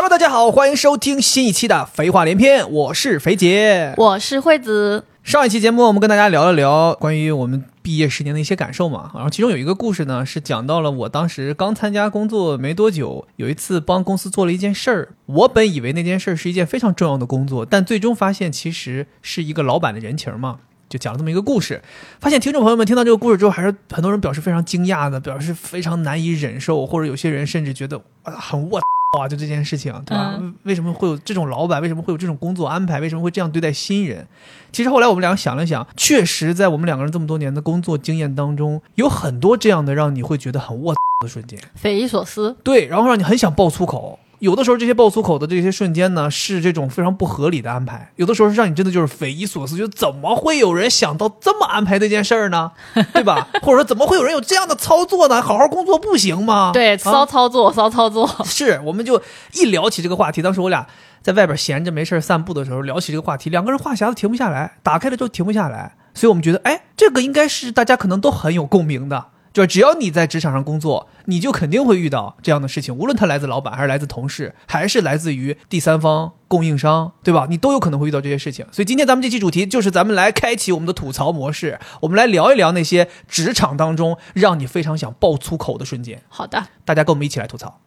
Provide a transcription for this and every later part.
Hello，大家好，欢迎收听新一期的《废话连篇》，我是肥姐。我是惠子。上一期节目，我们跟大家聊了聊关于我们毕业十年的一些感受嘛。然后其中有一个故事呢，是讲到了我当时刚参加工作没多久，有一次帮公司做了一件事儿。我本以为那件事儿是一件非常重要的工作，但最终发现其实是一个老板的人情嘛。就讲了这么一个故事，发现听众朋友们听到这个故事之后，还是很多人表示非常惊讶的，表示非常难以忍受，或者有些人甚至觉得啊很我哇，就这件事情，对吧？为什么会有这种老板？为什么会有这种工作安排？为什么会这样对待新人？其实后来我们两个想了想，确实在我们两个人这么多年的工作经验当中，有很多这样的让你会觉得很我的瞬间，匪夷所思。对，然后让你很想爆粗口。有的时候，这些爆粗口的这些瞬间呢，是这种非常不合理的安排；有的时候是让你真的就是匪夷所思，就怎么会有人想到这么安排这件事儿呢？对吧？或者说，怎么会有人有这样的操作呢？好好工作不行吗？对，骚操作，骚操作。是，我们就一聊起这个话题，当时我俩在外边闲着没事散步的时候，聊起这个话题，两个人话匣子停不下来，打开了就停不下来，所以我们觉得，哎，这个应该是大家可能都很有共鸣的。就只要你在职场上工作，你就肯定会遇到这样的事情，无论他来自老板，还是来自同事，还是来自于第三方供应商，对吧？你都有可能会遇到这些事情。所以今天咱们这期主题就是咱们来开启我们的吐槽模式，我们来聊一聊那些职场当中让你非常想爆粗口的瞬间。好的，大家跟我们一起来吐槽，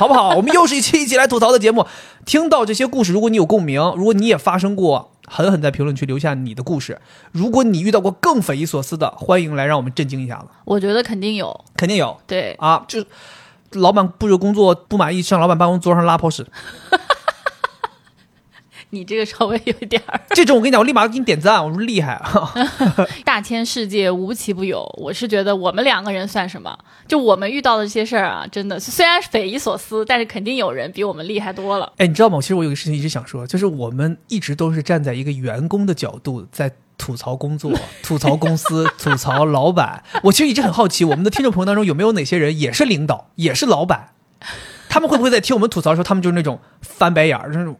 好不好？我们又是一期一起来吐槽的节目。听到这些故事，如果你有共鸣，如果你也发生过。狠狠在评论区留下你的故事。如果你遇到过更匪夷所思的，欢迎来让我们震惊一下子。我觉得肯定有，肯定有。对啊，就老板布置工作不满意，上老板办公桌上拉泡屎。你这个稍微有点儿，这种我跟你讲，我立马给你点赞，我说厉害啊！大千世界无奇不有，我是觉得我们两个人算什么？就我们遇到的这些事儿啊，真的虽然匪夷所思，但是肯定有人比我们厉害多了。哎，你知道吗？其实我有个事情一直想说，就是我们一直都是站在一个员工的角度在吐槽工作、吐槽公司、吐槽老板。我其实一直很好奇，我们的听众朋友当中有没有哪些人也是领导，也是老板？他们会不会在听我们吐槽的时候，他们就是那种翻白眼儿，那种？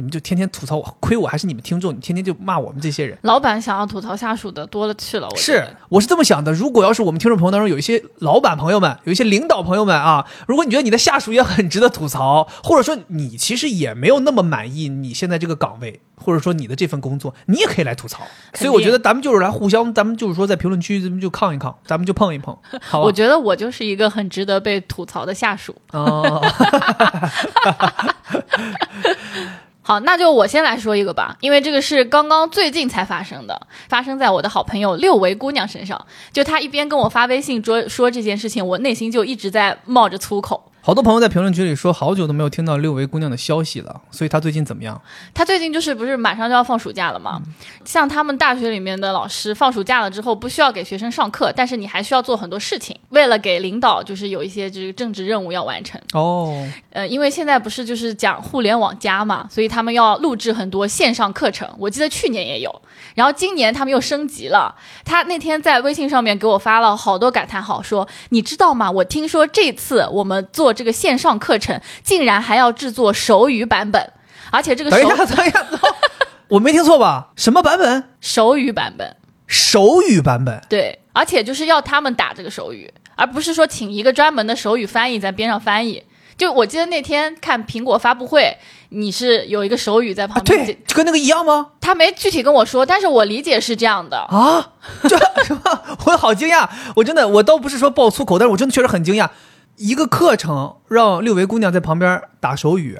你们就天天吐槽我，亏我还是你们听众，你天天就骂我们这些人。老板想要吐槽下属的多了去了，是，我是这么想的。如果要是我们听众朋友当中有一些老板朋友们，有一些领导朋友们啊，如果你觉得你的下属也很值得吐槽，或者说你其实也没有那么满意你现在这个岗位，或者说你的这份工作，你也可以来吐槽。所以我觉得咱们就是来互相，咱们就是说在评论区咱们就抗一抗，咱们就碰一碰，好吧？我觉得我就是一个很值得被吐槽的下属。哦。好，那就我先来说一个吧，因为这个是刚刚最近才发生的，发生在我的好朋友六维姑娘身上。就她一边跟我发微信说说这件事情，我内心就一直在冒着粗口。好多朋友在评论区里说，好久都没有听到六维姑娘的消息了，所以她最近怎么样？她最近就是不是马上就要放暑假了吗？像他们大学里面的老师，放暑假了之后不需要给学生上课，但是你还需要做很多事情，为了给领导就是有一些这个政治任务要完成。哦，呃，因为现在不是就是讲互联网加嘛，所以他们要录制很多线上课程。我记得去年也有，然后今年他们又升级了。他那天在微信上面给我发了好多感叹号，说你知道吗？我听说这次我们做。这个线上课程竟然还要制作手语版本，而且这个 等一下，等一下，我没听错吧？什么版本？手语版本。手语版本。对，而且就是要他们打这个手语，而不是说请一个专门的手语翻译在边上翻译。就我记得那天看苹果发布会，你是有一个手语在旁边，对，就跟那个一样吗？他没具体跟我说，但是我理解是这样的啊。就什么？我好惊讶！我真的，我倒不是说爆粗口，但是我真的确实很惊讶。一个课程让六维姑娘在旁边打手语，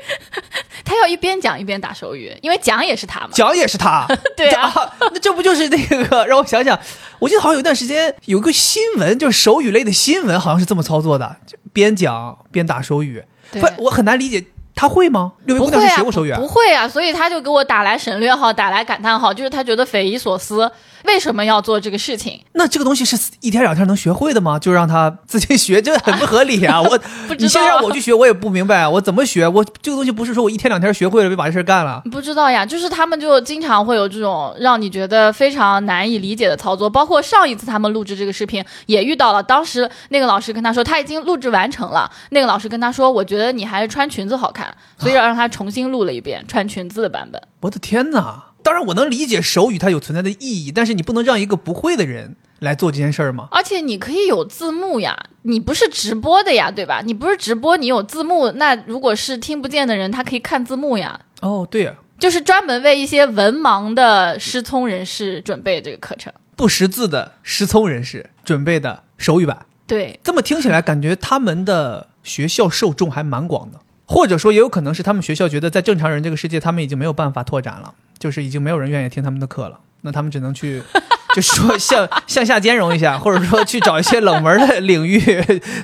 她要一边讲一边打手语，因为讲也是她嘛，讲也是她，对啊，那这不就是那个让我想想，我记得好像有一段时间有个新闻，就是手语类的新闻，好像是这么操作的，边讲边打手语，不，我很难理解。他会吗？六位姑娘是学过手语？不会啊，所以他就给我打来省略号，打来感叹号，就是他觉得匪夷所思，为什么要做这个事情？那这个东西是一天两天能学会的吗？就让他自己学，这很不合理啊！我你现在让我去学，我也不明白，我怎么学？我这个东西不是说我一天两天学会了就把这事干了？不知道呀，就是他们就经常会有这种让你觉得非常难以理解的操作，包括上一次他们录制这个视频也遇到了，当时那个老师跟他说他已经录制完成了，那个老师跟他说，我觉得你还是穿裙子好看，所以要让他。重新录了一遍穿裙子的版本。我的天哪！当然，我能理解手语它有存在的意义，但是你不能让一个不会的人来做这件事儿吗？而且你可以有字幕呀，你不是直播的呀，对吧？你不是直播，你有字幕，那如果是听不见的人，他可以看字幕呀。哦，对呀、就是专门为一些文盲的失聪人士准备这个课程。不识字的失聪人士准备的手语版。对，这么听起来，感觉他们的学校受众还蛮广的，或者说也有可能是他们学校觉得在正常人这个世界，他们已经没有办法拓展了，就是已经没有人愿意听他们的课了，那他们只能去。就是说向向下兼容一下，或者说去找一些冷门的领域，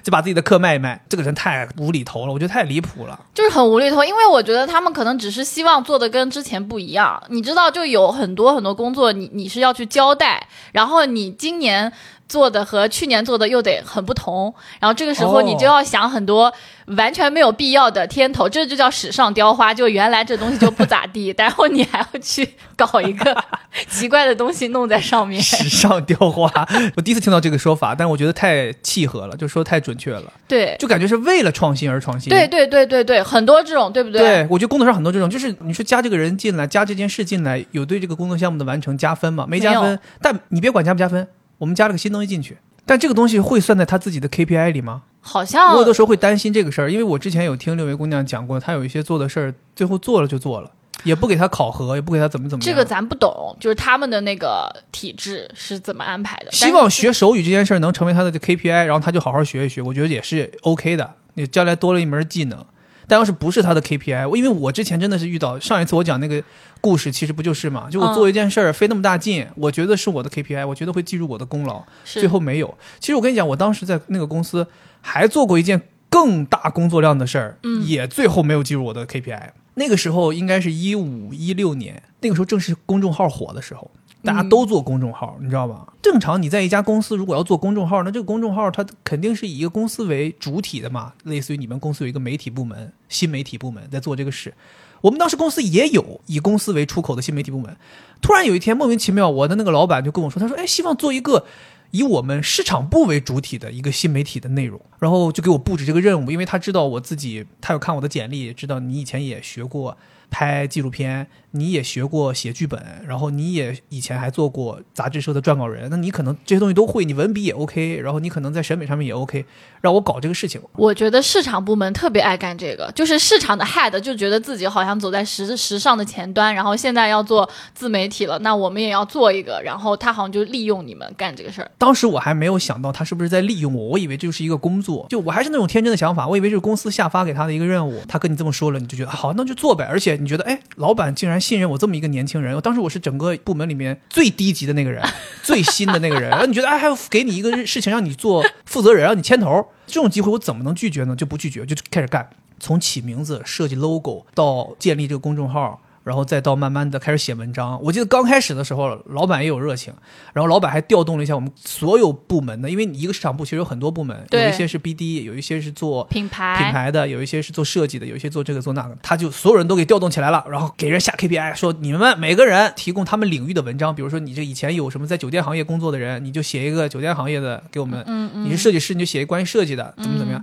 就把自己的课卖一卖。这个人太无厘头了，我觉得太离谱了。就是很无厘头，因为我觉得他们可能只是希望做的跟之前不一样。你知道，就有很多很多工作你，你是要去交代，然后你今年做的和去年做的又得很不同，然后这个时候哦你就要想很多完全没有必要的天头，这就叫史上雕花。就原来这东西就不咋地，然后你还要去搞一个 奇怪的东西弄在上面。时尚雕花，我第一次听到这个说法，但我觉得太契合了，就说太准确了，对，就感觉是为了创新而创新。对对对对对，很多这种，对不对？对，我觉得工作上很多这种，就是你说加这个人进来，加这件事进来，有对这个工作项目的完成加分吗？没加分，但你别管加不加分，我们加了个新东西进去，但这个东西会算在他自己的 KPI 里吗？好像我有的时候会担心这个事儿，因为我之前有听六位姑娘讲过，她有一些做的事儿，最后做了就做了，也不给他考核，也不给他怎么怎么样。这个咱不懂，就是他们的那个体制是怎么安排的。希望学手语这件事儿能成为他的 KPI，然后他就好好学一学，我觉得也是 OK 的。你将来多了一门技能，但要是不是他的 KPI，我因为我之前真的是遇到上一次我讲那个故事，其实不就是嘛？就我做一件事儿费那么大劲，我觉得是我的 KPI，我觉得会记住我的功劳，最后没有。其实我跟你讲，我当时在那个公司还做过一件更大工作量的事儿，嗯也最后没有记住我的 KPI。那个时候应该是一五一六年，那个时候正是公众号火的时候，大家都做公众号，你知道吧？正常你在一家公司如果要做公众号，那这个公众号它肯定是以一个公司为主体的嘛，类似于你们公司有一个媒体部门、新媒体部门在做这个事。我们当时公司也有以公司为出口的新媒体部门。突然有一天莫名其妙，我的那个老板就跟我说，他说：“哎，希望做一个以我们市场部为主体的一个新媒体的内容。”然后就给我布置这个任务，因为他知道我自己，他有看我的简历，知道你以前也学过拍纪录片，你也学过写剧本，然后你也以前还做过杂志社的撰稿人，那你可能这些东西都会，你文笔也 OK，然后你可能在审美上面也 OK，让我搞这个事情。我觉得市场部门特别爱干这个，就是市场的 head 就觉得自己好像走在时时尚的前端，然后现在要做自媒体了，那我们也要做一个，然后他好像就利用你们干这个事儿。当时我还没有想到他是不是在利用我，我以为这就是一个工作，就我还是那种天真的想法，我以为这是公司下发给他的一个任务。他跟你这么说了，你就觉得好，那就做呗。而且你觉得，哎，老板竟然信任我这么一个年轻人，当时我是整个部门里面最低级的那个人，最新的那个人，然 后你觉得，哎，还要给你一个事情让你做负责人，让你牵头，这种机会我怎么能拒绝呢？就不拒绝，就开始干，从起名字、设计 logo 到建立这个公众号。然后再到慢慢的开始写文章。我记得刚开始的时候，老板也有热情，然后老板还调动了一下我们所有部门的，因为你一个市场部其实有很多部门，对有一些是 BD，有一些是做品牌，品牌的，有一些是做设计的，有一些做这个做那个，他就所有人都给调动起来了，然后给人下 KPI，说你们每个人提供他们领域的文章，比如说你这以前有什么在酒店行业工作的人，你就写一个酒店行业的给我们，嗯嗯，你是设计师你就写一个关于设计的，怎么怎么样。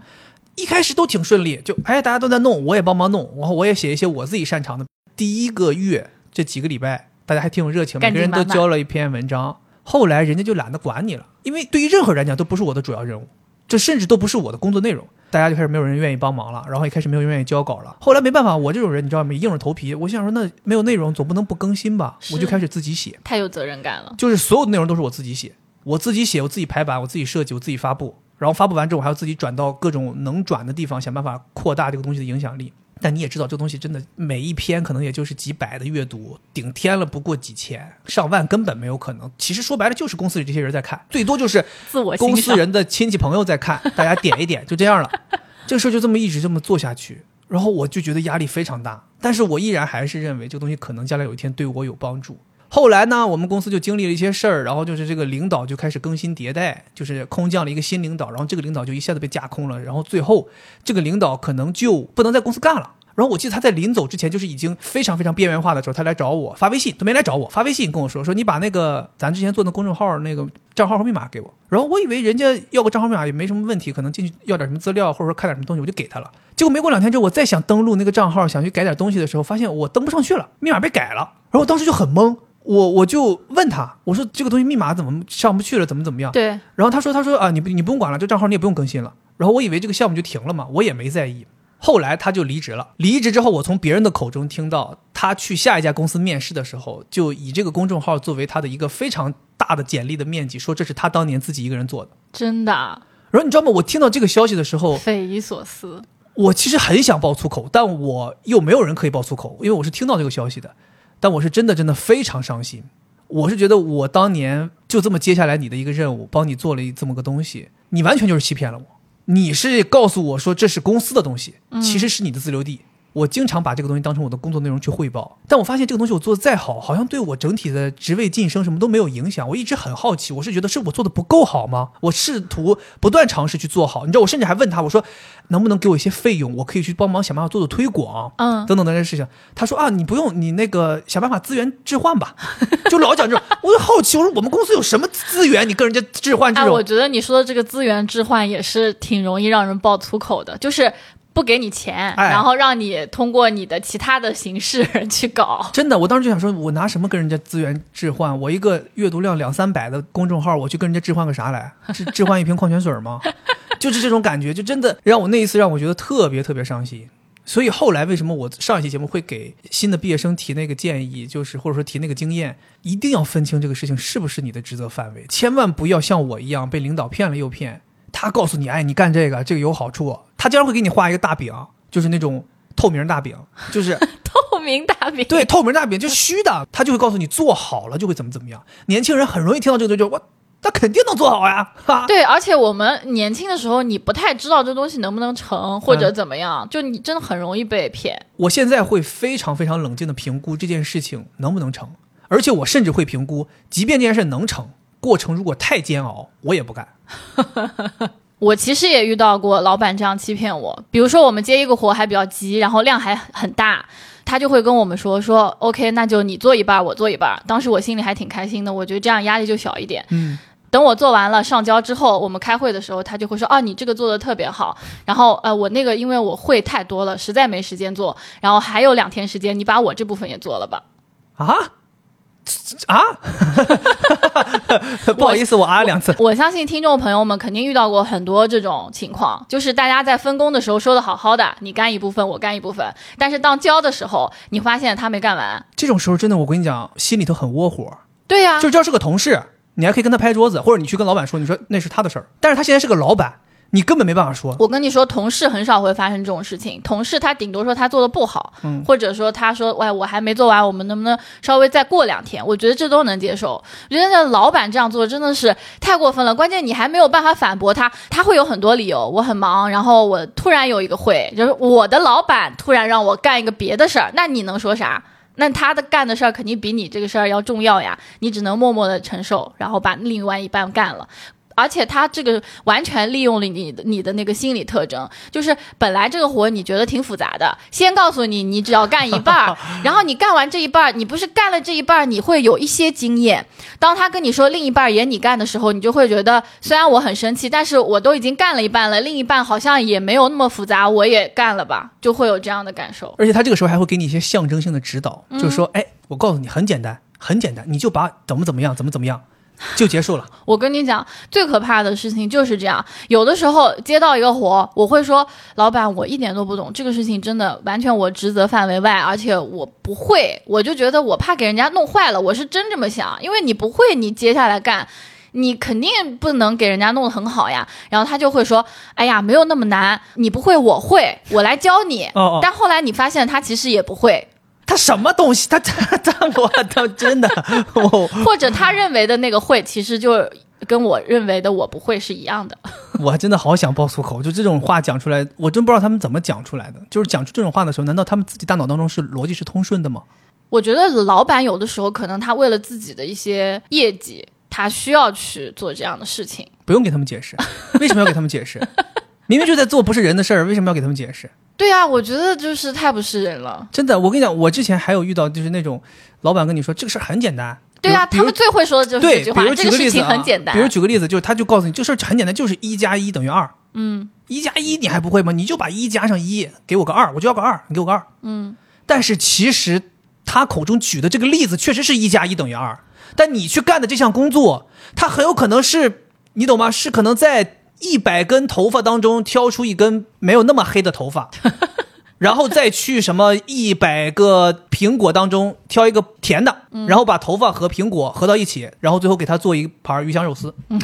一开始都挺顺利，就哎大家都在弄，我也帮忙弄，然后我也写一些我自己擅长的。第一个月这几个礼拜，大家还挺有热情，每个人都交了一篇文章。后来人家就懒得管你了，因为对于任何人来讲都不是我的主要任务，这甚至都不是我的工作内容。大家就开始没有人愿意帮忙了，然后也开始没有人愿意交稿了。后来没办法，我这种人你知道吗？硬着头皮，我想说那没有内容总不能不更新吧，我就开始自己写。太有责任感了。就是所有的内容都是我自己写，我自己写，我自己排版，我自己设计，我自己发布，然后发布完之后，我还要自己转到各种能转的地方，想办法扩大这个东西的影响力。但你也知道，这东西真的每一篇可能也就是几百的阅读，顶天了不过几千，上万根本没有可能。其实说白了就是公司里这些人在看，最多就是自我，公司人的亲戚朋友在看，大家点一点就这样了。这个事儿就这么一直这么做下去，然后我就觉得压力非常大，但是我依然还是认为这个东西可能将来有一天对我有帮助。后来呢，我们公司就经历了一些事儿，然后就是这个领导就开始更新迭代，就是空降了一个新领导，然后这个领导就一下子被架空了，然后最后这个领导可能就不能在公司干了。然后我记得他在临走之前，就是已经非常非常边缘化的时候，他来找我发微信，都没来找我，发微信跟我说说你把那个咱之前做的公众号那个账号和密码给我。然后我以为人家要个账号密码也没什么问题，可能进去要点什么资料，或者说看点什么东西，我就给他了。结果没过两天之后，我再想登录那个账号，想去改点东西的时候，发现我登不上去了，密码被改了。然后我当时就很懵，我我就问他，我说这个东西密码怎么上不去了，怎么怎么样？对，然后他说他说啊，你不你不用管了，这账号你也不用更新了。然后我以为这个项目就停了嘛，我也没在意。后来他就离职了。离职之后，我从别人的口中听到，他去下一家公司面试的时候，就以这个公众号作为他的一个非常大的简历的面积，说这是他当年自己一个人做的。真的啊然后你知道吗？我听到这个消息的时候，匪夷所思。我其实很想爆粗口，但我又没有人可以爆粗口，因为我是听到这个消息的。但我是真的真的非常伤心。我是觉得我当年就这么接下来你的一个任务，帮你做了一这么个东西，你完全就是欺骗了我。你是告诉我说这是公司的东西，其实是你的自留地。我经常把这个东西当成我的工作内容去汇报，但我发现这个东西我做的再好，好像对我整体的职位晋升什么都没有影响。我一直很好奇，我是觉得是我做的不够好吗？我试图不断尝试去做好，你知道，我甚至还问他，我说能不能给我一些费用，我可以去帮忙想办法做做推广，嗯等等等这些事情。他说啊，你不用，你那个想办法资源置换吧，就老讲这种。我就好奇，我说我们公司有什么资源，你跟人家置换这哎，种？我觉得你说的这个资源置换也是挺容易让人爆粗口的，就是不给你钱，哎然后让你通过你的其他的形式 去搞。真的，我当时就想说，我拿什么跟人家资源置换？我一个阅读量两三百的公众号，我去跟人家置换个啥来？是 置换一瓶矿泉水吗？就是这种感觉，就真的让我那一次让我觉得特别特别伤心。所以后来为什么我上一期节目会给新的毕业生提那个建议，就是或者说提那个经验，一定要分清这个事情是不是你的职责范围，千万不要像我一样被领导骗了又骗。他告诉你，哎，你干这个，这个有好处，他经常会给你画一个大饼，就是那种透明大饼，就是 透明大饼，对，透明大饼就是虚的，他就会告诉你做好了就会怎么怎么样。年轻人很容易听到这个就觉得我，那肯定能做好呀，哈。对，而且我们年轻的时候，你不太知道这东西能不能成，或者怎么样，就你真的很容易被骗。我现在会非常非常冷静的评估这件事情能不能成，而且我甚至会评估，即便这件事能成，过程如果太煎熬，我也不干。我其实也遇到过老板这样欺骗我，比如说我们接一个活还比较急，然后量还很大，他就会跟我们说说 OK，那就你做一半，我做一半。当时我心里还挺开心的，我觉得这样压力就小一点。嗯，等我做完了上交之后，我们开会的时候，他就会说：“哦，你这个做的特别好。”然后呃，我那个因为我会太多了，实在没时间做，然后还有两天时间，你把我这部分也做了吧。啊啊！不好意思，我啊两次。我相信听众朋友们肯定遇到过很多这种情况，就是大家在分工的时候说的好好的，你干一部分，我干一部分，但是当交的时候，你发现他没干完。这种时候真的，我跟你讲，心里头很窝火。对呀、就这是个同事，你还可以跟他拍桌子，或者你去跟老板说，你说那是他的事儿。但是他现在是个老板，你根本没办法说。我跟你说，同事很少会发生这种事情。同事他顶多说他做的不好，嗯或者说他说，喂，我还没做完，我们能不能稍微再过两天？我觉得这都能接受。我觉得那老板这样做真的是太过分了。关键你还没有办法反驳他，他会有很多理由。我很忙，然后我突然有一个会，就是我的老板突然让我干一个别的事儿，那你能说啥？那他的干的事儿肯定比你这个事儿要重要呀，你只能默默的承受，然后把另外一半干了。而且他这个完全利用了你的你的那个心理特征，就是本来这个活你觉得挺复杂的，先告诉你你只要干一半儿，然后你干完这一半儿，你不是干了这一半儿，你会有一些经验。当他跟你说另一半儿也你干的时候，你就会觉得虽然我很生气，但是我都已经干了一半了，另一半好像也没有那么复杂，我也干了吧，就会有这样的感受。而且他这个时候还会给你一些象征性的指导，就是说，哎，我告诉你很简单，很简单，你就把怎么怎么样，怎么怎么样，就结束了。我跟你讲，最可怕的事情就是这样。有的时候接到一个活，我会说：“老板，我一点都不懂这个事情，真的完全我职责范围外，而且我不会。”我就觉得我怕给人家弄坏了，我是真这么想。因为你不会，你接下来干，你肯定不能给人家弄得很好呀。然后他就会说：“哎呀，没有那么难，你不会，我会，我来教你。”哦哦但后来你发现他其实也不会，他什么东西？他他他我他真的，我或者他认为的那个会，其实就跟我认为的我不会是一样的。我真的好想爆粗口，就这种话讲出来，我真不知道他们怎么讲出来的。就是讲出这种话的时候，难道他们自己大脑当中是逻辑是通顺的吗？我觉得老板有的时候可能他为了自己的一些业绩，他需要去做这样的事情。不用给他们解释，为什么要给他们解释？明明就在做不是人的事儿，为什么要给他们解释？对啊，我觉得就是太不是人了。真的，我跟你讲，我之前还有遇到就是那种老板跟你说这个事儿很简单。对啊，他们最会说的就是对，这句话，比如这个事情举个例子啊，很简单。比如举个例子，就是他就告诉你这事儿很简单，就是一加一等于二。嗯一加一你还不会吗？你就把一加上一，给我个二，我就要个二，你给我个二。嗯，但是其实他口中举的这个例子确实是一加一等于二，但你去干的这项工作，他很有可能是你懂吗？是可能在一百根头发当中挑出一根没有那么黑的头发，然后再去什么一百个苹果当中挑一个甜的，然后把头发和苹果合到一起，然后最后给他做一盘鱼香肉丝。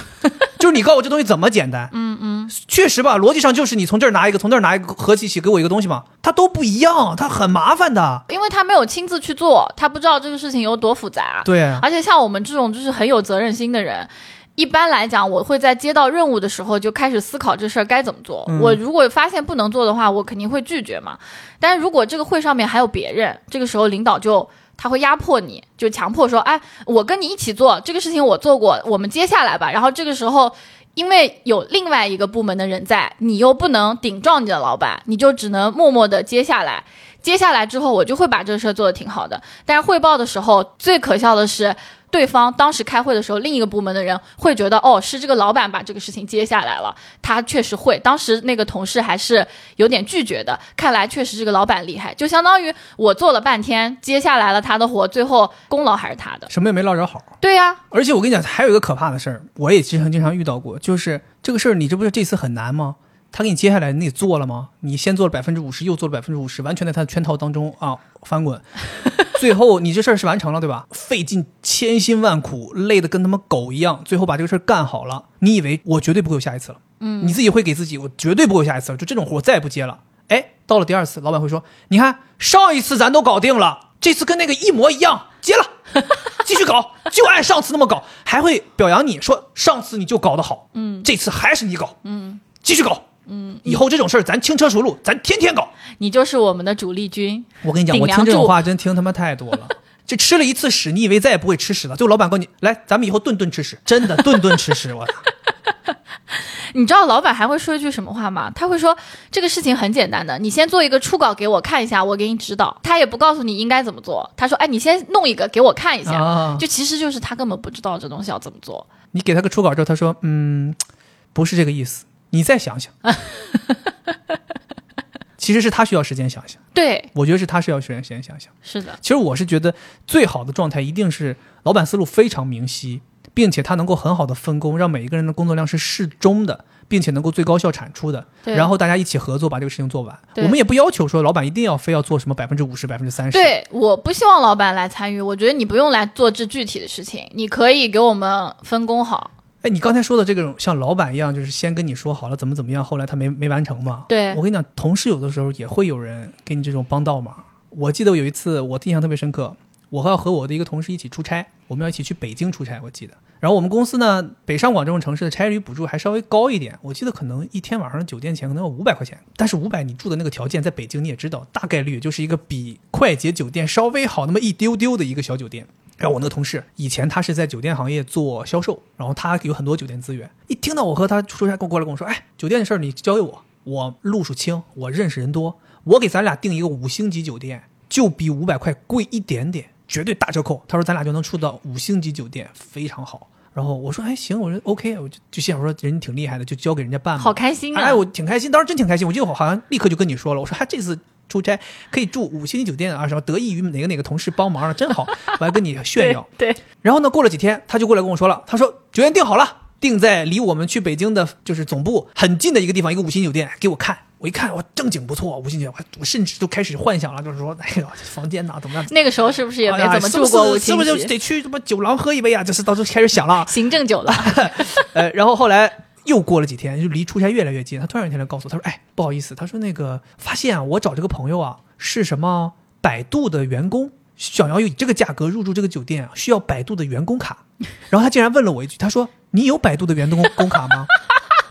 就是你告诉我这东西怎么简单？嗯嗯，确实吧，逻辑上就是你从这儿拿一个，从这儿拿一个，合起一起给我一个东西嘛，它都不一样，它很麻烦的。因为他没有亲自去做，他不知道这个事情有多复杂。对，而且像我们这种就是很有责任心的人，一般来讲，我会在接到任务的时候就开始思考这事儿该怎么做。嗯我如果发现不能做的话，我肯定会拒绝嘛。但是如果这个会上面还有别人，这个时候领导就。他会压迫你，就强迫说：“哎，我跟你一起做这个事情，我做过，我们接下来吧。”然后这个时候，因为有另外一个部门的人在，你又不能顶撞你的老板，你就只能默默的接下来。接下来之后，我就会把这个事儿做得挺好的。但是汇报的时候，最可笑的是，对方当时开会的时候，另一个部门的人会觉得，哦，是这个老板把这个事情接下来了，他确实会。当时那个同事还是有点拒绝的，看来确实这个老板厉害，就相当于我做了半天，接下来了他的活，最后功劳还是他的。什么也没捞着好。对呀、而且我跟你讲，还有一个可怕的事儿，我也经常经常遇到过，就是这个事儿，你这不是这次很难吗？他给你接下来，你得做了吗？你先做了百分之五十，又做了百分之五十，完全在他的圈套当中啊翻滚，最后你这事儿是完成了，对吧？费尽千辛万苦，累得跟他妈狗一样，最后把这个事儿干好了。你以为我绝对不会有下一次了？嗯，你自己会给自己，我绝对不会有下一次了，就这种活我再也不接了。哎，到了第二次，老板会说：“你看上一次咱都搞定了，这次跟那个一模一样，接了，继续搞，就按上次那么搞。”还会表扬你说：“上次你就搞得好，嗯，这次还是你搞，嗯，继续搞，嗯，以后这种事儿咱轻车熟路，咱天天搞。”你就是我们的主力军。我跟你讲，我听这种话真听他妈太多了。这吃了一次屎，你以为再也不会吃屎了？最后老板告诉你，来，咱们以后顿顿吃屎，真的顿顿吃屎。我操！你知道老板还会说一句什么话吗？他会说这个事情很简单的，你先做一个初稿给我看一下，我给你指导。他也不告诉你应该怎么做，他说，哎，你先弄一个给我看一下。啊就其实就是他根本不知道这东西要怎么做。你给他个初稿之后，他说，嗯，不是这个意思，你再想想。其实是他需要时间想想，对，我觉得是他需要时间时间想想。是的，其实我是觉得最好的状态一定是老板思路非常明晰，并且他能够很好的分工，让每一个人的工作量是适中的，并且能够最高效产出的。然后大家一起合作把这个事情做完。我们也不要求说老板一定要非要做什么百分之五十、百分之三十。对，我不希望老板来参与，我觉得你不用来做这具体的事情，你可以给我们分工好。哎，你刚才说的这种像老板一样，就是先跟你说好了怎么怎么样，后来他没没完成嘛？对我跟你讲，同事有的时候也会有人给你这种帮倒忙。我记得有一次我印象特别深刻，我要和我的一个同事一起出差，我们要一起去北京出差，我记得。然后我们公司呢，北上广这种城市的差旅补助还稍微高一点，我记得可能一天晚上酒店钱可能要五百块钱。但是五百你住的那个条件，在北京你也知道，大概率就是一个比快捷酒店稍微好那么一丢丢的一个小酒店。然后我那个同事以前他是在酒店行业做销售，然后他有很多酒店资源。一听到我和他出差过过来跟我说，哎，酒店的事儿你交给我，我路数清，我认识人多，我给咱俩订一个五星级酒店，就比五百块贵一点点，绝对大折扣。他说咱俩就能住到五星级酒店，非常好。然后我说哎行，我说 OK，我就就心想说人挺厉害的，就交给人家办吧。好开心啊！哎，我挺开心，当时真挺开心。我记得我好像立刻就跟你说了，我说哎这次出差可以住五星级酒店啊，什么得益于哪个哪个同事帮忙了，真好，我还跟你炫耀。对，对然后呢，过了几天，他就过来跟我说了，他说酒店订好了，订在离我们去北京的就是总部很近的一个地方，一个五星酒店，给我看。我一看，哇，正经不错，五星酒店，我我甚至都开始幻想了，就是说，哎呦，房间呐，怎么样？那个时候是不是也没怎么住过五星是是不是就级？得去什么酒廊喝一杯啊？就是到时候开始想了啊。行政酒了，呃，然后后来又过了几天，就离出差越来越近。他突然有一天来告诉我，他说：“哎，不好意思，他说那个发现啊，我找这个朋友啊是什么百度的员工，想要以这个价格入住这个酒店啊，需要百度的员工卡。然后他竟然问了我一句，他说：你有百度的员工工卡吗？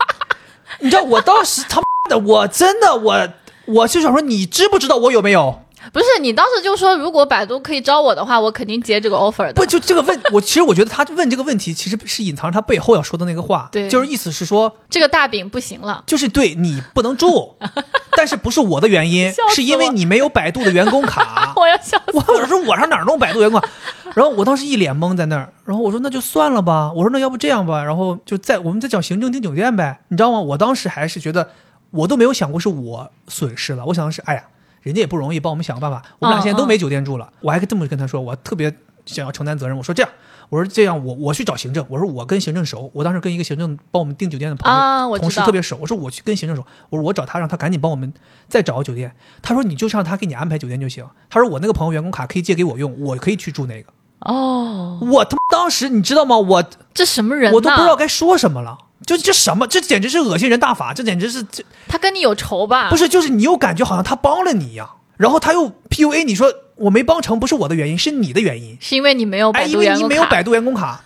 你知道我当时他妈的，我真的我我就想说，你知不知道我有没有？不是你当时就说，如果百度可以招我的话，我肯定接这个 offer 的。不，就这个问，我其实我觉得他问这个问题，其实是隐藏着他背后要说的那个话，对就是意思是说，这个大饼不行了。就是对你不能住，但是不是我的原因 是因为你没有百度的员工卡。我要笑死我我说我上哪儿弄百度员工卡？然后我当时一脸懵在那儿，然后我说那就算了吧，我说那要不这样吧，然后就在我们再讲行政订酒店呗，你知道吗？我当时还是觉得我都没有想过是我损失了，我想的是哎呀，人家也不容易帮我们想个办法，我们俩现在都没酒店住了，我还这么跟他说，我特别想要承担责任，我说这样。我说这样，我我去找行政。我说我跟行政熟，我当时跟一个行政帮我们订酒店的朋友、同事特别熟。我说我去跟行政熟，我说我找他，让他赶紧帮我们再找个酒店。他说你就让他给你安排酒店就行。他说我那个朋友员工卡可以借给我用，我可以去住那个。哦，我他妈当时你知道吗？我这什么人呐？我都不知道该说什么了。就这什么，这简直是恶心人大法，这简直是这他跟你有仇吧？不是就是你又感觉好像他帮了你一样，然后他又 PUA 你说我没帮成不是我的原因，是你的原因。是因为你没有哎，百因为。你没有百度员工卡，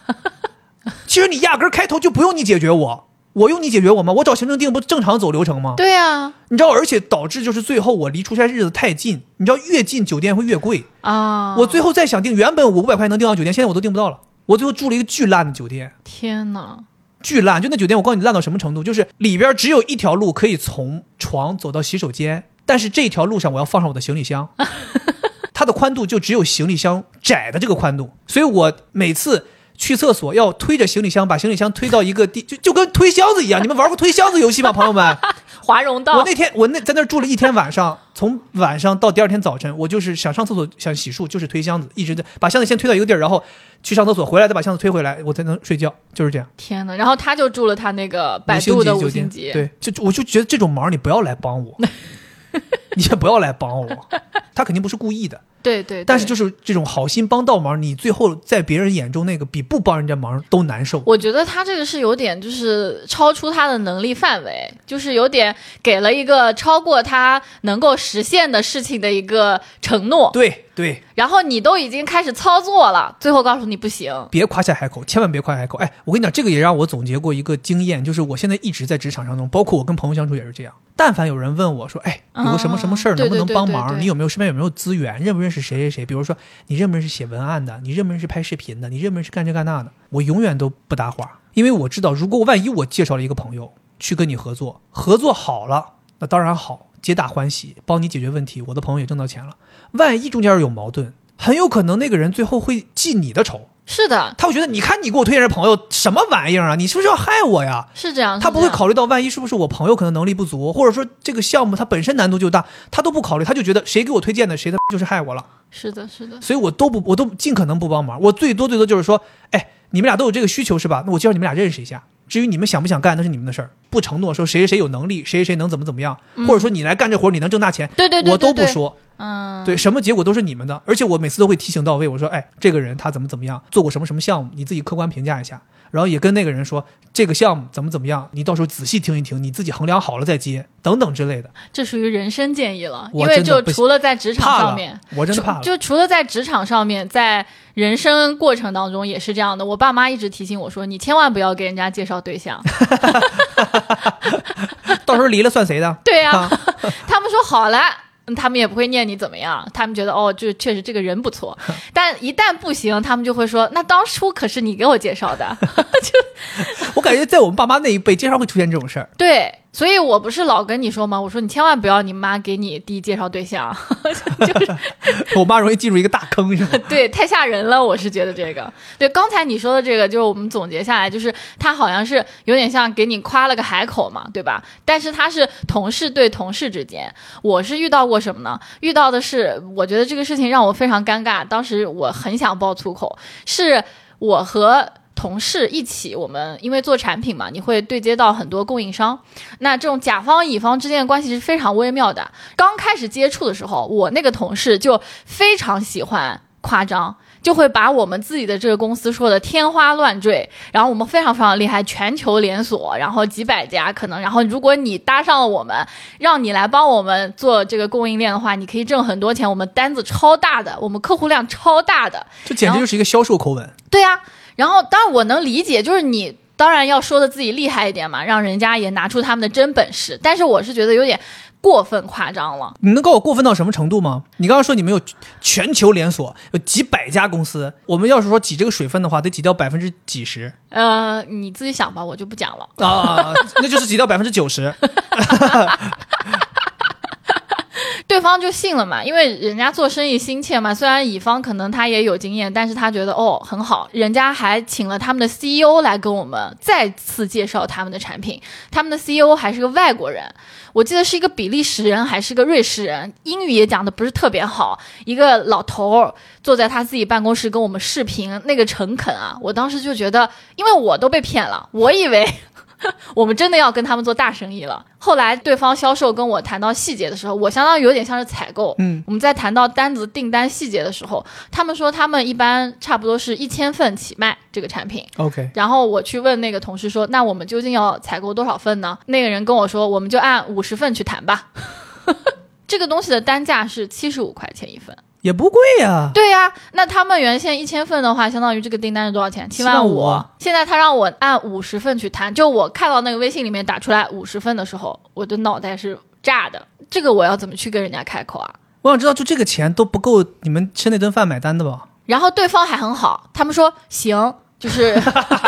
其实你压根儿开头就不用你解决我，我用你解决我吗？我找行政定不正常走流程吗？对啊你知道，而且导致就是最后我离出差日子太近，你知道越近酒店会越贵。啊！我最后再想订，原本我五百块钱能订到酒店，现在我都订不到了。我最后住了一个巨烂的酒店，天哪！巨烂。就那酒店，我告诉你烂到什么程度，就是里边只有一条路可以从床走到洗手间，但是这条路上我要放上我的行李箱，它的宽度就只有行李箱窄的这个宽度，所以我每次。去厕所要推着行李箱，把行李箱推到一个地，就就跟推箱子一样。你们玩过推箱子游戏吗，朋友们？华容道我那天我那在那儿住了一天晚上，从晚上到第二天早晨，我就是想上厕所想洗漱，就是推箱子，一直在把箱子先推到一个地儿，然后去上厕所，回来再把箱子推回来，我才能睡觉，就是这样。天哪！然后他就住了他那个百度的五酒店，星级，对，就我就觉得这种忙你不要来帮我，你也不要来帮我，他肯定不是故意的，对对对但是就是这种好心帮倒忙，你最后在别人眼中那个比不帮人家忙都难受。我觉得他这个是有点就是超出他的能力范围，就是有点给了一个超过他能够实现的事情的一个承诺，对对，然后你都已经开始操作了，最后告诉你不行。别夸下海口，千万别夸下海口。哎，我跟你讲，这个也让我总结过一个经验，就是我现在一直在职场当中，包括我跟朋友相处也是这样。但凡有人问我说，哎，有个什么什么事儿啊能不能帮忙？对对你有没有身边有没有资源？认不认识谁谁谁？比如说你认不认识写文案的？你认不认识拍视频的？你认不认识干这干那的？我永远都不搭话，因为我知道，如果万一我介绍了一个朋友去跟你合作，合作好了，那当然好，皆大欢喜，帮你解决问题，我的朋友也挣到钱了。万一中间有矛盾，很有可能那个人最后会记你的仇。是的，他会觉得，你看你给我推荐这朋友什么玩意儿啊？你是不是要害我呀？是这样。他不会考虑到万一是不是我朋友可能能力不足，或者说这个项目它本身难度就大，他都不考虑，他就觉得谁给我推荐的谁他就是害我了，是的，是的，所以我都不我都尽可能不帮忙，我最多最多就是说，哎，你们俩都有这个需求是吧？那我介绍你们俩认识一下。至于你们想不想干，那是你们的事儿，不承诺说谁谁谁有能力，谁谁谁能怎么怎么样，或者说你来干这活儿你能挣大钱，对对对，我都不说。嗯，对，什么结果都是你们的，而且我每次都会提醒到位。我说，哎，这个人他怎么怎么样，做过什么什么项目，你自己客观评价一下。然后也跟那个人说，这个项目怎么怎么样，你到时候仔细听一听，你自己衡量好了再接，等等之类的。这属于人生建议了，因为就除了在职场上面，，我真的怕了。就除了在职场上面，在人生过程当中也是这样的。我爸妈一直提醒我说，你千万不要给人家介绍对象。到时候离了算谁的？对呀、啊 他们说好了。嗯他们也不会念你怎么样，他们觉得哦，就确实这个人不错，但一旦不行，他们就会说，那当初可是你给我介绍的，就我感觉在我们爸妈那一辈，经常会出现这种事儿。对，所以我不是老跟你说吗？我说你千万不要你妈给你弟介绍对象，就是 我妈容易进入一个大坑，是吗？对，太吓人了，我是觉得这个。对，刚才你说的这个，就是我们总结下来，就是他好像是有点像给你夸了个海口嘛，对吧？但是他是同事对同事之间，我是遇到过什么呢？遇到的是，我觉得这个事情让我非常尴尬，当时我很想爆粗口，是我和。同事一起，我们因为做产品嘛，你会对接到很多供应商，那这种甲方乙方之间的关系是非常微妙的。刚开始接触的时候，我那个同事就非常喜欢夸张，就会把我们自己的这个公司说的天花乱坠，然后我们非常非常厉害，全球连锁，然后几百家可能，然后如果你搭上了我们，让你来帮我们做这个供应链的话，你可以挣很多钱，我们单子超大的，我们客户量超大的，这简直就是一个销售口吻。对呀、然后当然我能理解，就是你当然要说的自己厉害一点嘛，让人家也拿出他们的真本事。但是我是觉得有点过分夸张了。你能告诉我过分到什么程度吗？你刚刚说你们有全球连锁，有几百家公司，我们要是说挤这个水分的话，得挤掉百分之几十呃，你自己想吧，我就不讲了。啊，那就是挤掉百分之九十。对方就信了嘛，因为人家做生意心切嘛。虽然乙方可能他也有经验，但是他觉得哦很好，人家还请了他们的 CEO 来跟我们再次介绍他们的产品。他们的 CEO 还是个外国人，我记得是一个比利时人还是个瑞士人，英语也讲的不是特别好。一个老头儿坐在他自己办公室跟我们视频，那个诚恳啊，我当时就觉得，因为我都被骗了，我以为。我们真的要跟他们做大生意了。后来对方销售跟我谈到细节的时候，我相当于有点像是采购。嗯，我们在谈到单子订单细节的时候，他们说他们一般差不多是一千份起卖这个产品。OK，然后我去问那个同事说，那我们究竟要采购多少份呢？那个人跟我说，我们就按五十份去谈吧。这个东西的单价是七十五块钱一份。也不贵呀、对呀、那他们原先一千份的话，相当于这个订单是多少钱？七万五。现在他让我按五十份去谈，就我看到那个微信里面打出来五十份的时候，我的脑袋是炸的。这个我要怎么去跟人家开口啊？我想知道，就这个钱都不够你们吃那顿饭买单的吧？然后对方还很好，他们说行，就是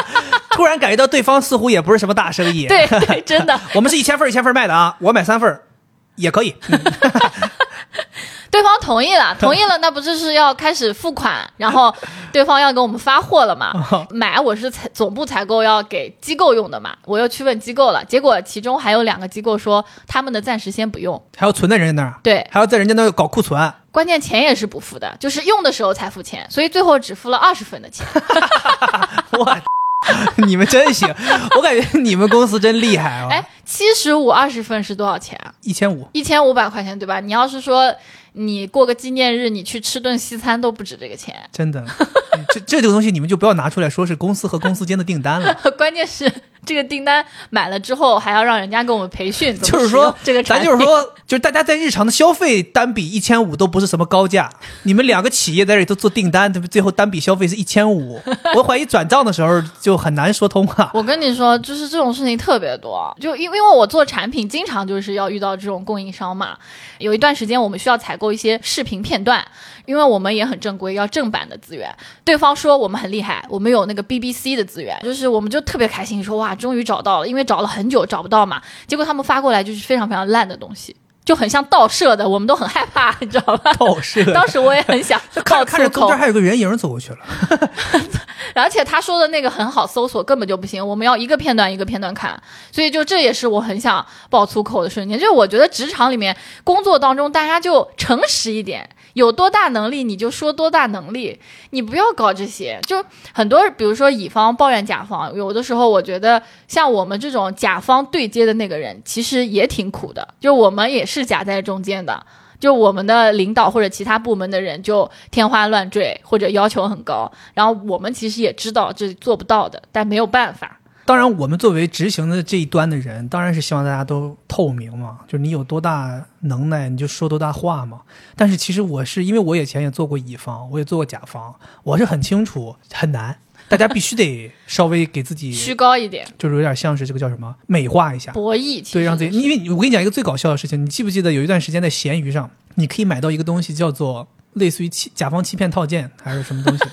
突然感觉到对方似乎也不是什么大生意。对对，真的，我们是一千份一千份卖的啊，我买三份也可以。对方同意了，同意了，那不就是要开始付款，然后 对方要给我们发货了嘛？买我是采总部采购要给机构用的嘛，我又去问机构了，结果其中还有两个机构说他们的暂时先不用，还要存在人家那儿，对，还要在人家那儿搞库存。关键钱也是不付的，就是用的时候才付钱，所以最后只付了二十分的钱。我，你们真行，我感觉你们公司真厉害啊！哎，七十五二十份是多少钱啊？一千五，一千五百块钱对吧？你要是说你过个纪念日，你去吃顿西餐都不止这个钱。真的，这这个东西你们就不要拿出来说是公司和公司间的订单了。关键是这个订单买了之后，还要让人家给我们培训，就是说，这个咱就是说，就是大家在日常的消费单笔一千五都不是什么高价，你们两个企业在这里头做订单，对不？最后单笔消费是一千五，我怀疑转账的时候就很难说通啊。我跟你说，就是这种事情特别多，就因为因为我做产品，经常就是要遇到这种供应商嘛。有一段时间，我们需要采购一些视频片段，因为我们也很正规，要正版的资源。对对方说我们很厉害，我们有那个 BBC 的资源，就是我们就特别开心，说哇，终于找到了，因为找了很久找不到嘛。结果他们发过来就是非常非常烂的东西，就很像盗摄的，我们都很害怕，你知道吧？倒射，当时我也很想看看着中间，还有个人影走过去了，而且他说的那个很好搜索，根本就不行，我们要一个片段一个片段看，所以就这也是我很想爆粗口的瞬间。就是我觉得职场里面工作当中，大家就诚实一点，有多大能力你就说多大能力，你不要搞这些。就很多，比如说乙方抱怨甲方，有的时候我觉得像我们这种甲方对接的那个人，其实也挺苦的，就我们也是是夹在中间的。就我们的领导或者其他部门的人就天花乱坠，或者要求很高，然后我们其实也知道这做不到的，但没有办法。当然，我们作为执行的这一端的人，当然是希望大家都透明嘛，就是你有多大能耐，你就说多大话嘛。但是其实我是因为我以前也做过乙方，我也做过甲方，我是很清楚很难，大家必须得稍微给自己，虚高一点，就是有点像是这个叫什么美化一下，博弈，对，让自己。因为我跟你讲一个最搞笑的事情，你记不记得有一段时间在闲鱼上，你可以买到一个东西叫做类似于欺甲方欺骗套件还是什么东西？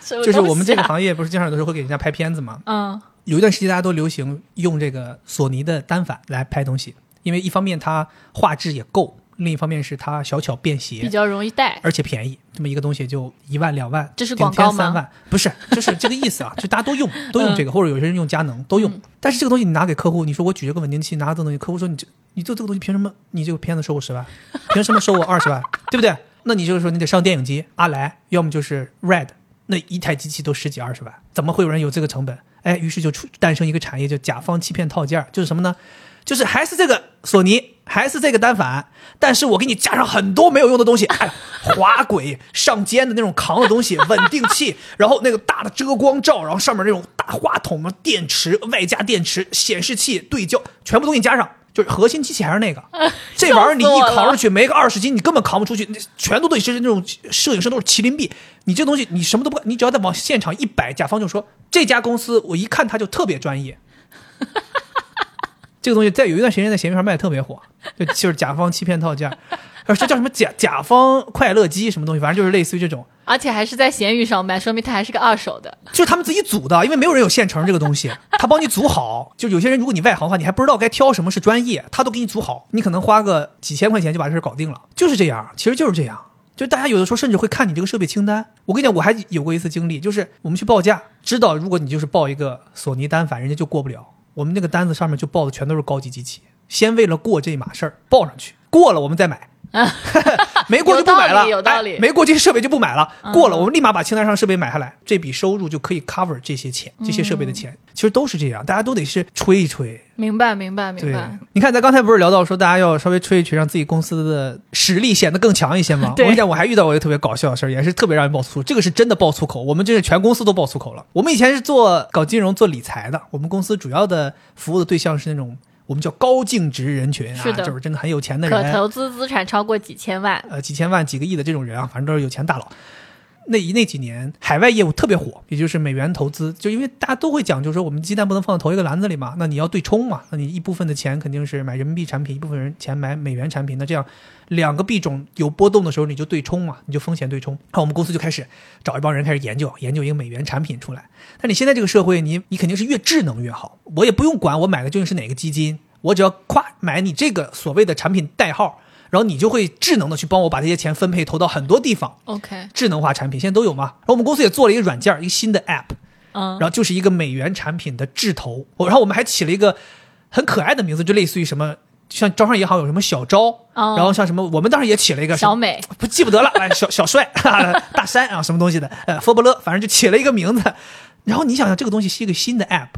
就是我们这个行业不是经常有的时候会给人家拍片子嘛？嗯有一段时间大家都流行用这个索尼的单反来拍东西，因为一方面它画质也够，另一方面是它小巧便携比，较容易带。而且便宜。这么一个东西就一万两万，这是顶广告三万，不是，就是这个意思啊，就大家都用，都用这个，或者有些人用佳能都用。嗯但是这个东西你拿给客户，你说我举这个稳定器拿这个东西，客户说你这你做这个东西凭什么？你这个片子收我十万，凭什么收我二十万？对不对？那你就是说你得上电影机，阿莱，要么就是 Red，那一台机器都十几二十万，怎么会有人有这个成本？哎，于是就出诞生一个产业，叫甲方欺骗套件儿，就是什么呢？就是还是这个索尼，还是这个单反，但是我给你加上很多没有用的东西，哎，滑轨、上肩的那种扛的东西，稳定器，然后那个大的遮光罩，然后上面那种大话筒嘛，电池、外加电池、显示器、对焦，全部都给你加上。就是核心机器还是那个，这玩意儿你一扛上去没个二十斤，你根本扛不出去，那全都得是那种摄影师都是麒麟臂。你这东西你什么都不干，你只要再往现场一摆，甲方就说这家公司我一看他就特别专业。这个东西在有一段时间在闲鱼上卖的特别火，就 就是甲方欺骗套件儿，呃，这叫什么甲甲方快乐机什么东西，反正就是类似于这种，而且还是在闲鱼上卖，说明它还是个二手的。就是他们自己组的，因为没有人有现成这个东西，他帮你组好。就有些人如果你外行的话，你还不知道该挑什么是专业，他都给你组好，你可能花个几千块钱就把这事儿搞定了，就是这样，其实就是这样。就大家有的时候甚至会看你这个设备清单。我跟你讲，我还有过一次经历，就是我们去报价，知道如果你就是报一个索尼单反，人家就过不了。我们那个单子上面就报的全都是高级机器，先为了过这码事儿报上去，过了我们再买。没过就不买了，有道理道理哎没过这些设备就不买了。嗯过了，我们立马把清单上设备买下来，这笔收入就可以 cover 这些钱，这些设备的钱。其实都是这样，大家都得是吹一吹。明白，明白，明对白。，你看咱刚才不是聊到说大家要稍微吹一吹，让自己公司的实力显得更强一些吗？我对跟你讲，我还遇到过一个特别搞笑的事儿，也是特别让人爆粗口。这个是真的爆粗口，我们这是全公司都爆粗口了。我们以前是做搞金融、做理财的，我们公司主要的服务的对象是那种我们叫高净值人群啊，是的。就是真的很有钱的人。可人，投资资产超过几千万，呃几千万、几个亿的这种人啊，反正都是有钱大佬。那一那几年海外业务特别火，也就是美元投资，就因为大家都会讲，就是说我们鸡蛋不能放在同一个篮子里嘛，那你要对冲嘛，那你一部分的钱肯定是买人民币产品，一部分人钱买美元产品，那这样两个币种有波动的时候，你就对冲嘛，你就风险对冲。那我们公司就开始找一帮人开始研究，研究一个美元产品出来。但你现在这个社会，你你肯定是越智能越好，我也不用管我买的究竟是哪个基金，我只要夸买你这个所谓的产品代号。然后你就会智能的去帮我把这些钱分配投到很多地方，OK，智能化产品现在都有嘛。然后我们公司也做了一个软件，一个新的 App，嗯然，后就是一个美元产品的智投。然后我们还起了一个很可爱的名字，就类似于什么，像招商银行有什么小招，哦然后像什么，我们当时也起了一个小美，不记不得了，哎，小小帅、大山啊，什么东西的，呃，佛伯勒，反正就起了一个名字。然后你想想，这个东西是一个新的 App，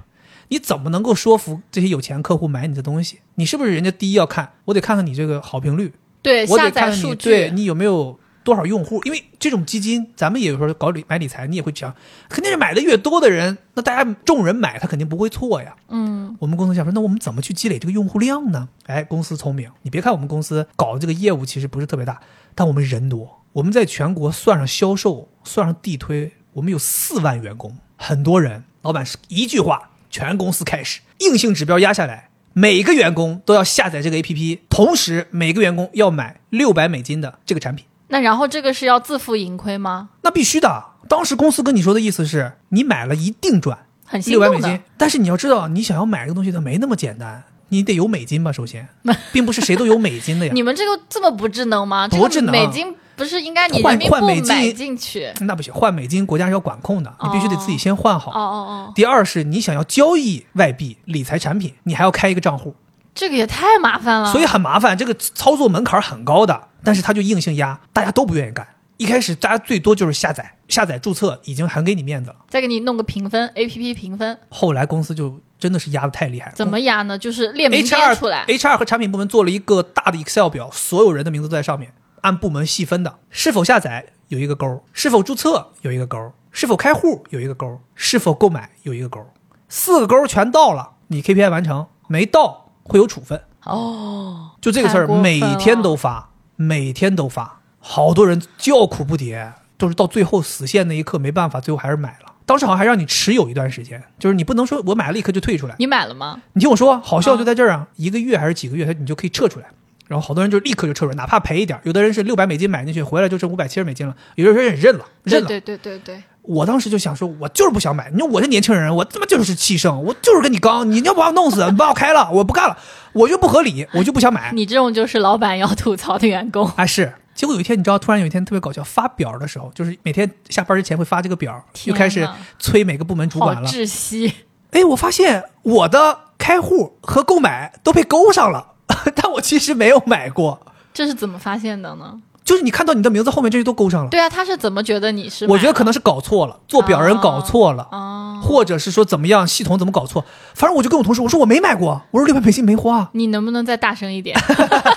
你怎么能够说服这些有钱客户买你的东西？你是不是人家第一要看？我得看看你这个好评率，对，我下得看看你载数据，对你有没有多少用户，因为这种基金，咱们也有时候搞理买理财，你也会讲，肯定是买的越多的人，那大家众人买，他肯定不会错呀。嗯，我们公司想说，那我们怎么去积累这个用户量呢？哎，公司聪明，你别看我们公司搞的这个业务其实不是特别大，但我们人多，我们在全国算上销售，算上地推，我们有四万员工，很多人。老板是一句话，全公司开始硬性指标压下来，每个员工都要下载这个 APP，同时每个员工要买六百美金的这个产品。那然后这个是要自负盈亏吗？那必须的。当时公司跟你说的意思是，你买了一定赚六百美金，，但是你要知道，你想要买这个东西它没那么简单，你得有美金吧？首先，并不是谁都有美金的呀。你们这个这么不智能吗？多智能这个美金不是应该你换美金买进去？那不行，换美金国家是要管控的，你必须得自己先换好。哦哦哦，第二是你想要交易外币理财产品，你还要开一个账户，这个也太麻烦了。所以很麻烦，这个操作门槛很高的。但是他就硬性压，大家都不愿意干。一开始大家最多就是下载、下载注册，已经很给你面子了。再给你弄个评分，A P P 评分后来公司就真的是压的太厉害了。怎么压呢？就是列名 HR 出来。HR 和产品部门做了一个大的 Excel 表，所有人的名字都在上面，按部门细分的，是否下载有一个勾，是否注册有一个勾，是否开户有一个勾，是否购买有一个勾，四个勾全到了，你 KPI 完成；没到会有处分。哦，就这个事儿，每天都发，每天都发，好多人叫苦不迭，都是到最后死线那一刻没办法，最后还是买了。当时好像还让你持有一段时间，就是你不能说我买了立刻就退出来。你买了吗？你听我说，好笑就在这儿啊，一个月还是几个月，它你就可以撤出来。然后好多人就立刻就撤出来，哪怕赔一点儿。有的人是六百美金买进去，回来就剩五百七十美金了。有的人也认了，认了。对对对对对，我当时就想说，我就是不想买。你说我是年轻人，我他妈就是气盛，我就是跟你刚，你要把我弄死，你把我开了，我不干了，我就不合理，我就不想买。你这种就是老板要吐槽的员工。啊，是。结果有一天，你知道，突然有一天特别搞笑，发表的时候，就是每天下班之前会发这个表，天又开始催每个部门主管了。窒息，哎，我发现我的开户和购买都被勾上了，但我其实没有买过。这是怎么发现的呢？就是你看到你的名字后面这些都勾上了，对啊，他是怎么觉得你是？我觉得可能是搞错了，做表人搞错了，哦，或者是说怎么样，系统怎么搞错。反正我就跟我同事我说我没买过，我说六百美金没花，你能不能再大声一点？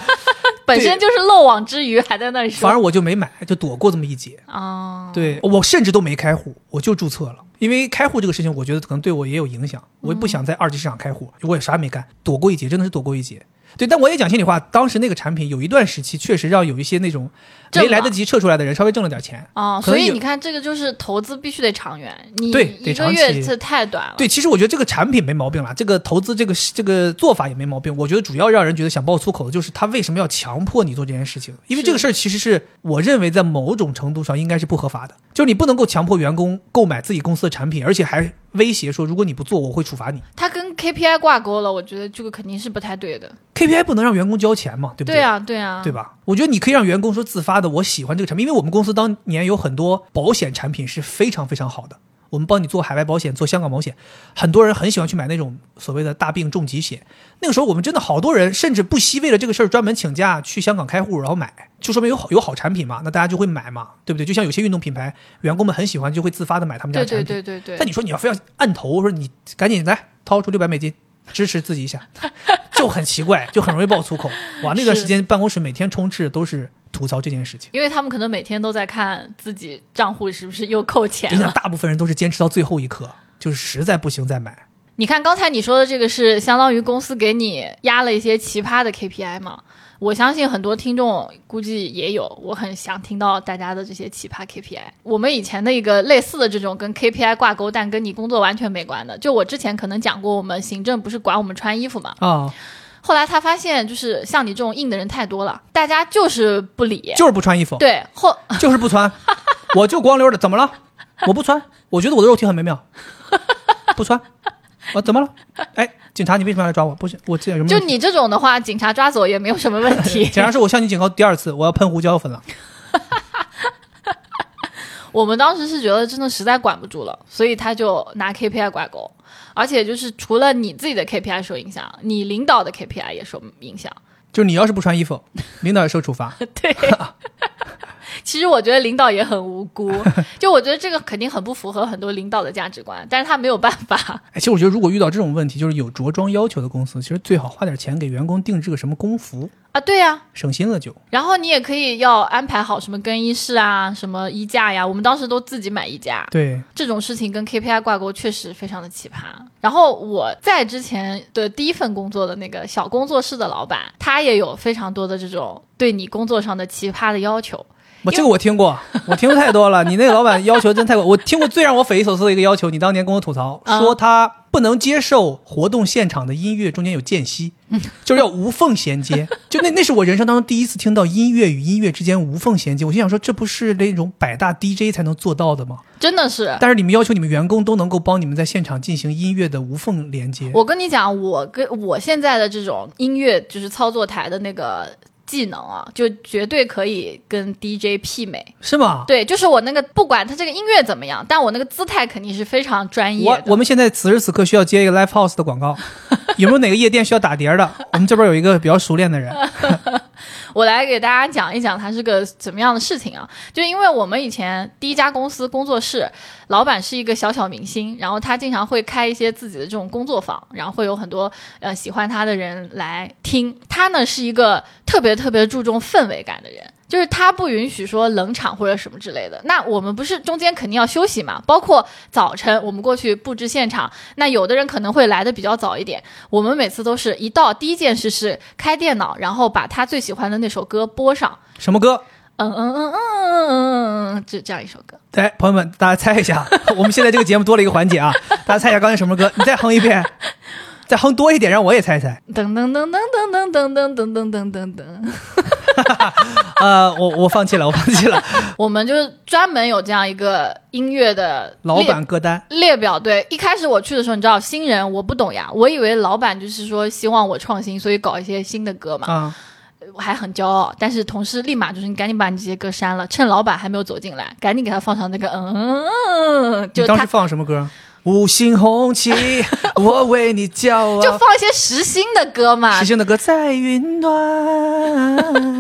本身就是漏网之鱼，还在那里说。反正我就没买，就躲过这么一劫。哦，对我甚至都没开户，我就注册了，因为开户这个事情，我觉得可能对我也有影响，我也不想在二级市场开户，我也啥也没干，躲过一劫，真的是躲过一劫。对，但我也讲心里话，当时那个产品有一段时期，确实让有一些那种没来得及撤出来的人稍微挣了点钱。哦，可能有所以你看，这个就是投资必须得长远，你对一个月这太短了。对，其实我觉得这个产品没毛病了，这个投资这个这个做法也没毛病。我觉得主要让人觉得想爆粗口的就是他为什么要强迫你做这件事情？因为这个事儿其实是我认为在某种程度上应该是不合法的，就是你不能够强迫员工购买自己公司的产品，而且还威胁说如果你不做我会处罚你。他跟 KPI 挂钩了，我觉得这个肯定是不太对的。KPI 不能让员工交钱嘛，对不对对啊，对啊，对吧？我觉得你可以让员工说自发的，我喜欢这个产品，因为我们公司当年有很多保险产品是非常非常好的，我们帮你做海外保险、做香港保险，很多人很喜欢去买那种所谓的大病重疾险。那个时候我们真的好多人甚至不惜为了这个事儿专门请假去香港开户，然后买，就说明有好有好产品嘛，那大家就会买嘛，对不对？就像有些运动品牌，员工们很喜欢，就会自发的买他们家的产品。对对对对。但你说你要非要按头，说你赶紧来掏出六百美金支持自己一下，就很奇怪，就很容易爆粗口。哇，那段时间办公室每天充斥的都是吐槽这件事情。因为他们可能每天都在看自己账户是不是又扣钱你想，了。大部分人都是坚持到最后一刻，就是实在不行再买。你看刚才你说的这个是相当于公司给你压了一些奇葩的 KPI 嘛？我相信很多听众估计也有，我很想听到大家的这些奇葩 KPI。我们以前的一个类似的这种跟 KPI 挂钩，但跟你工作完全没关的，就我之前可能讲过，我们行政不是管我们穿衣服嘛？啊，后来他发现，就是像你这种硬的人太多了，大家就是不理。就是不穿衣服，对，后 就是不穿，我就光溜的，怎么了？我不穿，我觉得我的肉体很美妙，不穿，我怎么了？哎，警察，你为什么要来抓我？不行，我这有什么？就你这种的话，警察抓走也没有什么问题。警察说我向你警告第二次，我要喷胡椒粉了。我们当时是觉得真的实在管不住了，所以他就拿 KPI 挂钩，而且就是除了你自己的 KPI 受影响，你领导的 KPI 也受影响。就你要是不穿衣服，领导也受处罚。对，其实我觉得领导也很无辜，就我觉得这个肯定很不符合很多领导的价值观，但是他没有办法。哎，其实我觉得，如果遇到这种问题，就是有着装要求的公司，其实最好花点钱给员工定制个什么工服，啊，对呀、省心了就。然后你也可以要安排好什么更衣室啊，什么衣架呀，我们当时都自己买衣架，对，这种事情跟 KPI 挂钩确实非常的奇葩。然后我在之前的第一份工作的那个小工作室的老板，他也有非常多的这种对你工作上的奇葩的要求。我这个我听过，我听的太多了。你那个老板要求真太过，我听过最让我匪夷所思的一个要求，你当年跟我吐槽啊说他不能接受活动现场的音乐中间有间隙，就是要无缝衔接。就那那是我人生当中第一次听到音乐与音乐之间无缝衔接，我心想说这不是那种百大 DJ 才能做到的吗？真的是，但是你们要求你们员工都能够帮你们在现场进行音乐的无缝连接。我跟你讲，我跟我现在的这种音乐就是操作台的那个技能啊，就绝对可以跟 DJ 媲美。是吗？对，就是我那个不管他这个音乐怎么样，但我那个姿态肯定是非常专业的。我我们现在此时此刻需要接一个 live house 的广告，有没有哪个夜店需要打碟的？我们这边有一个比较熟练的人。我来给大家讲一讲它是个怎么样的事情啊？就因为我们以前第一家公司工作室，老板是一个小小明星，然后他经常会开一些自己的这种工作坊，然后会有很多呃喜欢他的人来听。他呢是一个特别特别注重氛围感的人。就是他不允许说冷场或者什么之类的。那我们不是中间肯定要休息嘛？包括早晨我们过去布置现场，那有的人可能会来的比较早一点。我们每次都是一到第一件事是开电脑，然后把他最喜欢的那首歌播上。什么歌？嗯嗯嗯嗯嗯嗯嗯，这这样一首歌。来，朋友们，大家猜一下，我们现在这个节目多了一个环节啊，大家猜一下刚才什么歌？你再哼一遍，再哼多一点，让我也猜一猜。噔噔噔噔噔噔噔噔噔噔噔噔。呃，我我放弃了，我放弃了。我们就是专门有这样一个音乐的老板歌单，列表。对，一开始我去的时候，你知道新人我不懂呀，我以为老板就是说希望我创新，所以搞一些新的歌嘛，嗯，我还很骄傲。但是同事立马就是你赶紧把你这些歌删了，趁老板还没有走进来，赶紧给他放上那个嗯就当时放什么歌？五星红旗，我为你骄傲。就放一些实心的歌嘛实，现的歌在云端。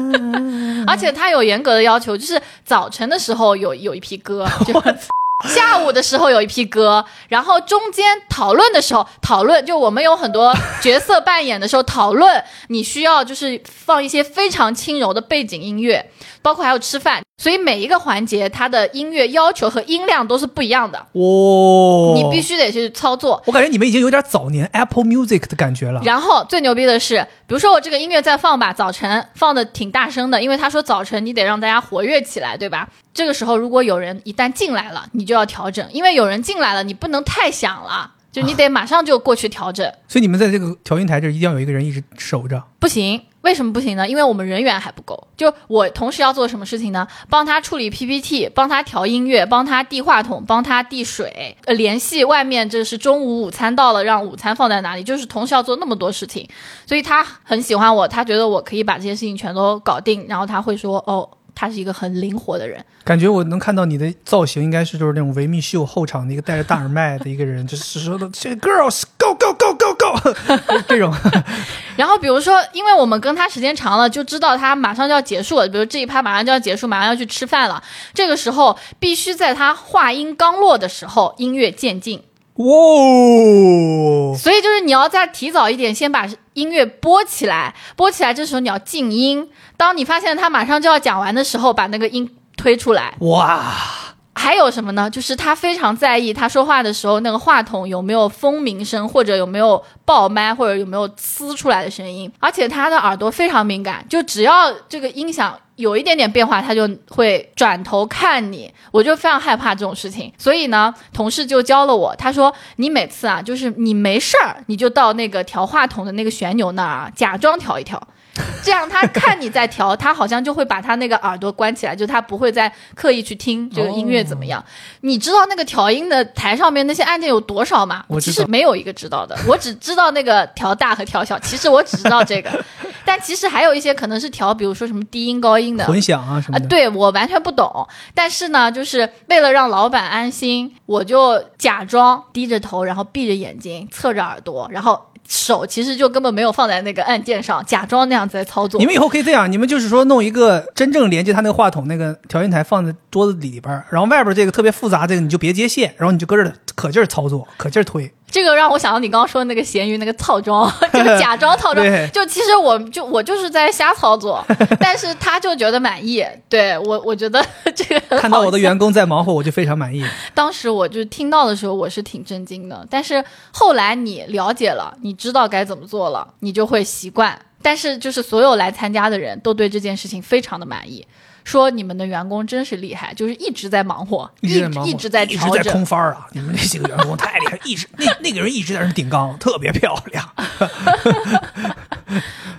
而且他有严格的要求，就是早晨的时候有有一批歌，就下午的时候有一批歌，然后中间讨论的时候讨论，就我们有很多角色扮演的时候讨论，你需要就是放一些非常轻柔的背景音乐，包括还有吃饭。所以每一个环节它的音乐要求和音量都是不一样的，哦，你必须得去操作。我感觉你们已经有点早年 Apple Music 的感觉了。然后最牛逼的是，比如说我这个音乐在放吧，早晨放的挺大声的，因为他说早晨你得让大家活跃起来，对吧？这个时候如果有人一旦进来了，你就要调整，因为有人进来了，你不能太响了，就你得马上就过去调整。所以你们在这个调音台这儿一定要有一个人一直守着。不行，为什么不行呢？因为我们人员还不够。就我同时要做什么事情呢？帮他处理 PPT，帮他调音乐，帮他递话筒，帮他递水，呃，联系外面这是中午午餐到了，让午餐放在哪里，就是同时要做那么多事情。所以他很喜欢我，他觉得我可以把这些事情全都搞定，然后他会说，哦，他是一个很灵活的人。感觉我能看到你的造型，应该是就是那种维密秀后场的一个戴着大耳麦的一个人，就是说的这 girls go go go 这种。然后比如说，因为我们跟他时间长了，就知道他马上就要结束了。比如这一趴马上就要结束，马上要去吃饭了，这个时候必须在他话音刚落的时候，音乐渐进。哇，所以就是你要再提早一点，先把音乐播起来，播起来，这时候你要静音。当你发现他马上就要讲完的时候，把那个音推出来。哇，还有什么呢？就是他非常在意他说话的时候那个话筒有没有蜂鸣声，或者有没有爆麦，或者有没有呲出来的声音。而且他的耳朵非常敏感，就只要这个音响有一点点变化，他就会转头看你。我就非常害怕这种事情，所以呢，同事就教了我，他说你每次啊，就是你没事儿，你就到那个调话筒的那个旋钮那儿啊，假装调一调。这样他看你在调，他好像就会把他那个耳朵关起来，就他不会再刻意去听 这个音乐怎么样。你知道那个调音的台上面那些按键有多少吗？我其实没有一个知道的，我只知道那个调大和调小。其实我只知道这个，但其实还有一些可能是调，比如说什么低音高音的。混响啊什么。对我完全不懂，但是呢，就是为了让老板安心，我就假装低着头，然后闭着眼睛，侧着耳朵，然后手其实就根本没有放在那个按键上，假装那样子在操作你。们以后可以这样，你们就是说弄一个真正连接他那个话筒那个调音台放在桌子里边儿，然后外边这个特别复杂这个你就别接线，然后你就搁这儿可劲儿操作，可劲儿推。这个让我想到你刚刚说的那个咸鱼那个套装，就是假装套装。就其实我就我就是在瞎操作，但是他就觉得满意。对我，我觉得这个 看到我的员工在忙活，我就非常满意。当时我就听到的时候，我是挺震惊的。但是后来你了解了，你知道该怎么做了，你就会习惯。但是就是所有来参加的人都对这件事情非常的满意，说你们的员工真是厉害，就是一直在忙活，一一直在一直在一直在。空翻儿啊！你们那几个员工太厉害，一直那那个人一直在那顶缸，特别漂亮。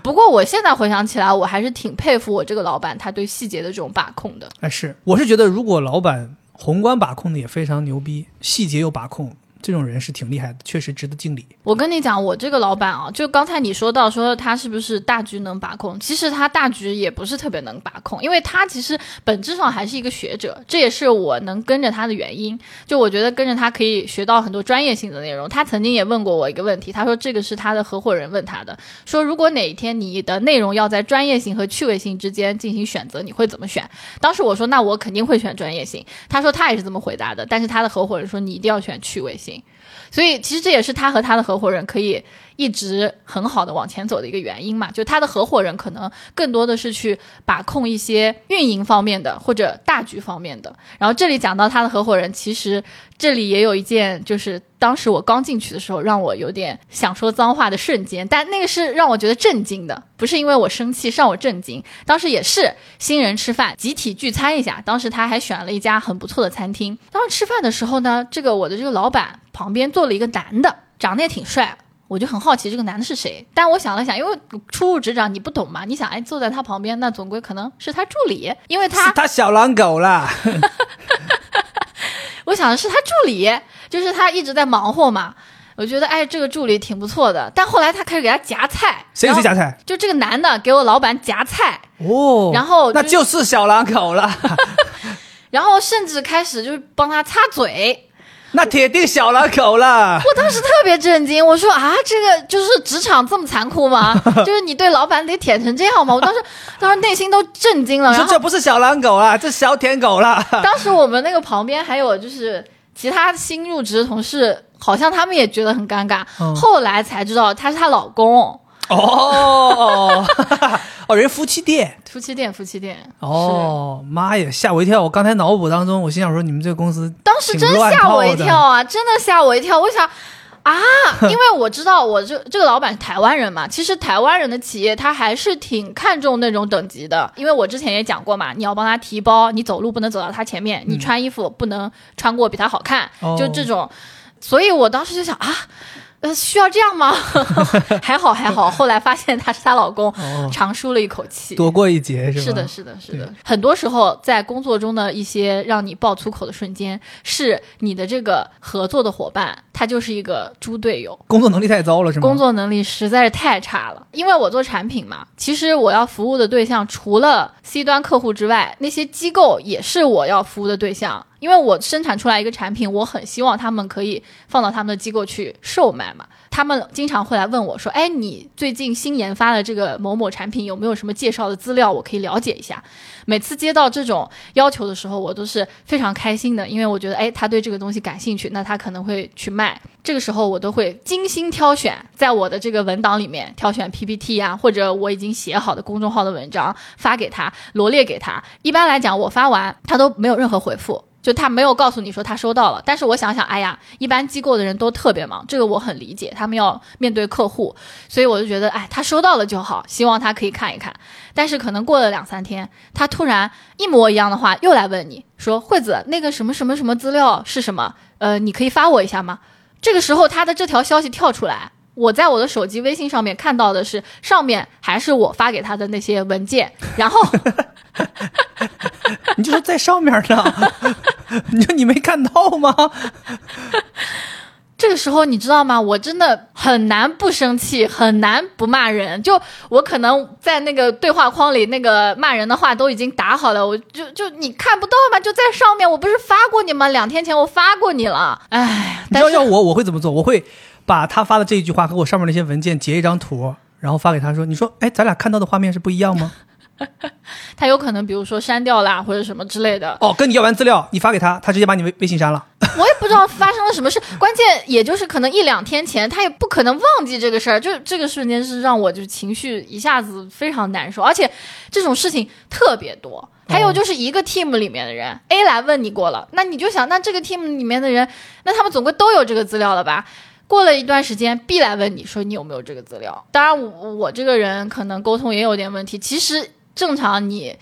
不过我现在回想起来，我还是挺佩服我这个老板，他对细节的这种把控的。哎，是，我是觉得如果老板宏观把控的也非常牛逼，细节又把控，这种人是挺厉害的，确实值得敬礼。我跟你讲，我这个老板啊，就刚才你说到说他是不是大局能把控，其实他大局也不是特别能把控，因为他其实本质上还是一个学者，这也是我能跟着他的原因。就我觉得跟着他可以学到很多专业性的内容。他曾经也问过我一个问题，他说这个是他的合伙人问他的，说如果哪一天你的内容要在专业性和趣味性之间进行选择，你会怎么选？当时我说那我肯定会选专业性，他说他也是这么回答的，但是他的合伙人说你一定要选趣味性。所以其实这也是他和他的合伙人可以一直很好的往前走的一个原因嘛。就他的合伙人可能更多的是去把控一些运营方面的或者大局方面的。然后这里讲到他的合伙人，其实这里也有一件，就是当时我刚进去的时候，让我有点想说脏话的瞬间，但那个是让我觉得震惊的，不是因为我生气，让我震惊。当时也是新人吃饭，集体聚餐一下，当时他还选了一家很不错的餐厅。当时吃饭的时候呢，这个我的这个老板旁边坐了一个男的，长得也挺帅。我就很好奇这个男的是谁，但我想了想，因为初入职场你不懂嘛，你想哎坐在他旁边，那总归可能是他助理，因为他是他小狼狗啦，我想的是他助理，就是他一直在忙活嘛。我觉得哎，这个助理挺不错的，但后来他开始给他夹菜，谁给谁夹菜？就这个男的给我老板夹菜，哦，然后那就就是小狼狗了，然后甚至开始就是帮他擦嘴。那铁定小狼狗了。我当时特别震惊，我说啊，这个就是职场这么残酷吗？就是你对老板得舔成这样吗？我当时当时内心都震惊了。然后你说这不是小狼狗了，这小舔狗了。当时我们那个旁边还有就是其他新入职的同事，好像他们也觉得很尴尬。嗯后来才知道他是她老公，哦 哦，人夫妻店。夫妻店，夫妻店。哦，妈呀，吓我一跳！我刚才脑补当中，我心想说，你们这个公司当时真吓我一跳啊，真的吓我一跳。我想啊，因为我知道我这这个老板是台湾人嘛，其实台湾人的企业他还是挺看重那种等级的。因为我之前也讲过嘛，你要帮他提包，你走路不能走到他前面，你穿衣服不能穿过比他好看，哦就这种。所以我当时就想啊。呃，需要这样吗？还好还好，后来发现他是她老公，哦，长舒了一口气。躲过一劫是吧？是的，是的，是的。很多时候在工作中的一些让你爆粗口的瞬间，是你的这个合作的伙伴，他就是一个猪队友。工作能力太糟了是吗？工作能力实在是太差了，因为我做产品嘛，其实我要服务的对象除了 C 端客户之外，那些机构也是我要服务的对象。因为我生产出来一个产品，我很希望他们可以放到他们的机构去售卖嘛。他们经常会来问我说：“哎，你最近新研发的这个某某产品有没有什么介绍的资料，我可以了解一下？”每次接到这种要求的时候，我都是非常开心的，因为我觉得，哎，他对这个东西感兴趣，那他可能会去卖。这个时候，我都会精心挑选，在我的这个文档里面挑选 PPT 啊，或者我已经写好的公众号的文章发给他，罗列给他。一般来讲，我发完他都没有任何回复。就他没有告诉你说他收到了，但是我想想，哎呀，一般机构的人都特别忙，这个我很理解，他们要面对客户，所以我就觉得，哎，他收到了就好，希望他可以看一看。但是可能过了两三天，他突然一模一样的话又来问你说，惠子，那个什么什么什么资料是什么？呃，你可以发我一下吗？这个时候他的这条消息跳出来，我在我的手机微信上面看到的是上面还是我发给他的那些文件，然后。你就说在上面呢，你说你没看到吗？这个时候你知道吗？我真的很难不生气，很难不骂人。就我可能在那个对话框里，那个骂人的话都已经打好了，我就就你看不到吗？就在上面，我不是发过你吗？两天前我发过你了。哎，你知道要我我会怎么做？我会把他发的这一句话和我上面那些文件截一张图，然后发给他说：“你说，哎，咱俩看到的画面是不一样吗？” 他有可能比如说删掉啦，或者什么之类的。哦，跟你要完资料，你发给他，他直接把你微微信删了。我也不知道发生了什么事，关键也就是可能一两天前，他也不可能忘记这个事儿。就这个瞬间是让我就情绪一下子非常难受，而且这种事情特别多。还有就是一个 team 里面的人、A 来问你过了，那你就想，那这个 team 里面的人，那他们总归都有这个资料了吧？过了一段时间，B 来问你说你有没有这个资料？当然我，我这个人可能沟通也有点问题。其实正常你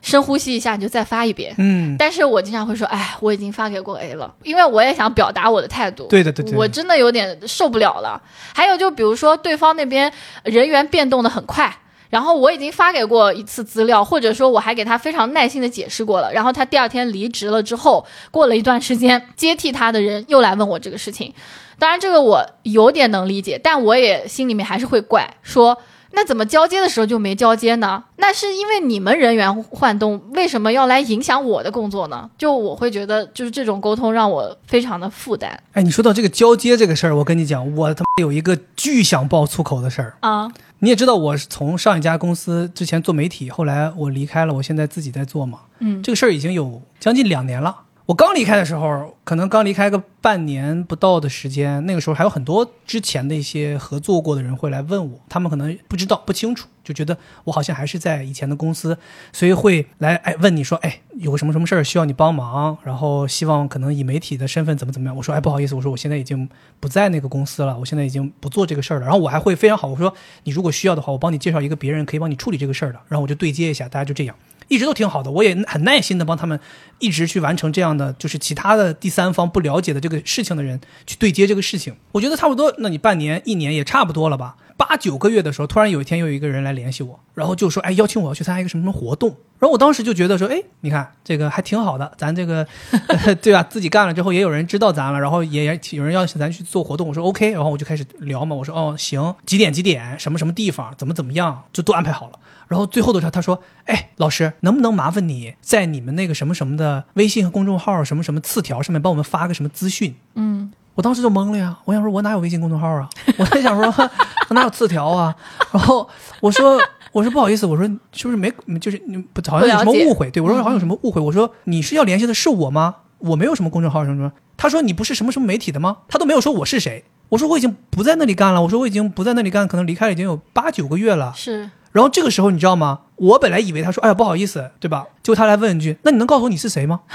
深呼吸一下，你就再发一遍。嗯，但是我经常会说，哎，我已经发给过 A 了，因为我也想表达我的态度。对的对对我真的有点受不了了。还有就比如说对方那边人员变动的很快，然后我已经发给过一次资料，或者说我还给他非常耐心的解释过了，然后他第二天离职了之后，过了一段时间，接替他的人又来问我这个事情。当然这个我有点能理解，但我也心里面还是会怪说。那怎么交接的时候就没交接呢？那是因为你们人员换动，为什么要来影响我的工作呢？就我会觉得，就是这种沟通让我非常的负担哎，你说到这个交接这个事儿，我跟你讲，我他妈有一个巨想爆粗口的事儿。啊。你也知道，我是从上一家公司之前做媒体，后来我离开了，我现在自己在做嘛。嗯，这个事儿已经有将近两年了。我刚离开的时候，可能刚离开个半年不到的时间，那个时候还有很多之前的一些合作过的人会来问我，他们可能不知道不清楚，就觉得我好像还是在以前的公司，所以会来哎问你说，哎有个什么什么事儿需要你帮忙，然后希望可能以媒体的身份怎么怎么样。我说哎不好意思，我说我现在已经不在那个公司了，我现在已经不做这个事儿了。然后我还会非常好，我说你如果需要的话，我帮你介绍一个别人可以帮你处理这个事儿的，然后我就对接一下，大家就这样。一直都挺好的，我也很耐心的帮他们一直去完成这样的，就是其他的第三方不了解的这个事情的人去对接这个事情。我觉得差不多，那你半年、一年也差不多了吧？八九个月的时候，突然有一天又有一个人来联系我，然后就说，哎，邀请我要去参加一个什么什么活动。然后我当时就觉得说，哎，你看这个还挺好的，咱这个 对吧？自己干了之后也有人知道咱了，然后也也有人邀请咱去做活动。我说 OK，然后我就开始聊嘛，我说哦行，几点几点，什么什么地方，怎么怎么样，就都安排好了。然后最后的时候，他说：“哎，老师，能不能麻烦你在你们那个什么什么的微信和公众号什么什么次条上面帮我们发个什么资讯？”嗯，我当时就懵了呀，我想说，我哪有微信公众号啊？我在想说，我哪有次条啊？然后我说，我说不好意思，我说是不是没，就是你不好像有什么误会？对我说好像有什么误会？我说你是要联系的是我吗？我没有什么公众号什么什么。他说你不是什么什么媒体的吗？他都没有说我是谁。我说我已经不在那里干了，我说我已经不在那里干，可能离开了已经有八九个月了。是然后这个时候你知道吗？我本来以为他说，哎呀不好意思，对吧？结果他来问一句，那你能告诉我你是谁吗？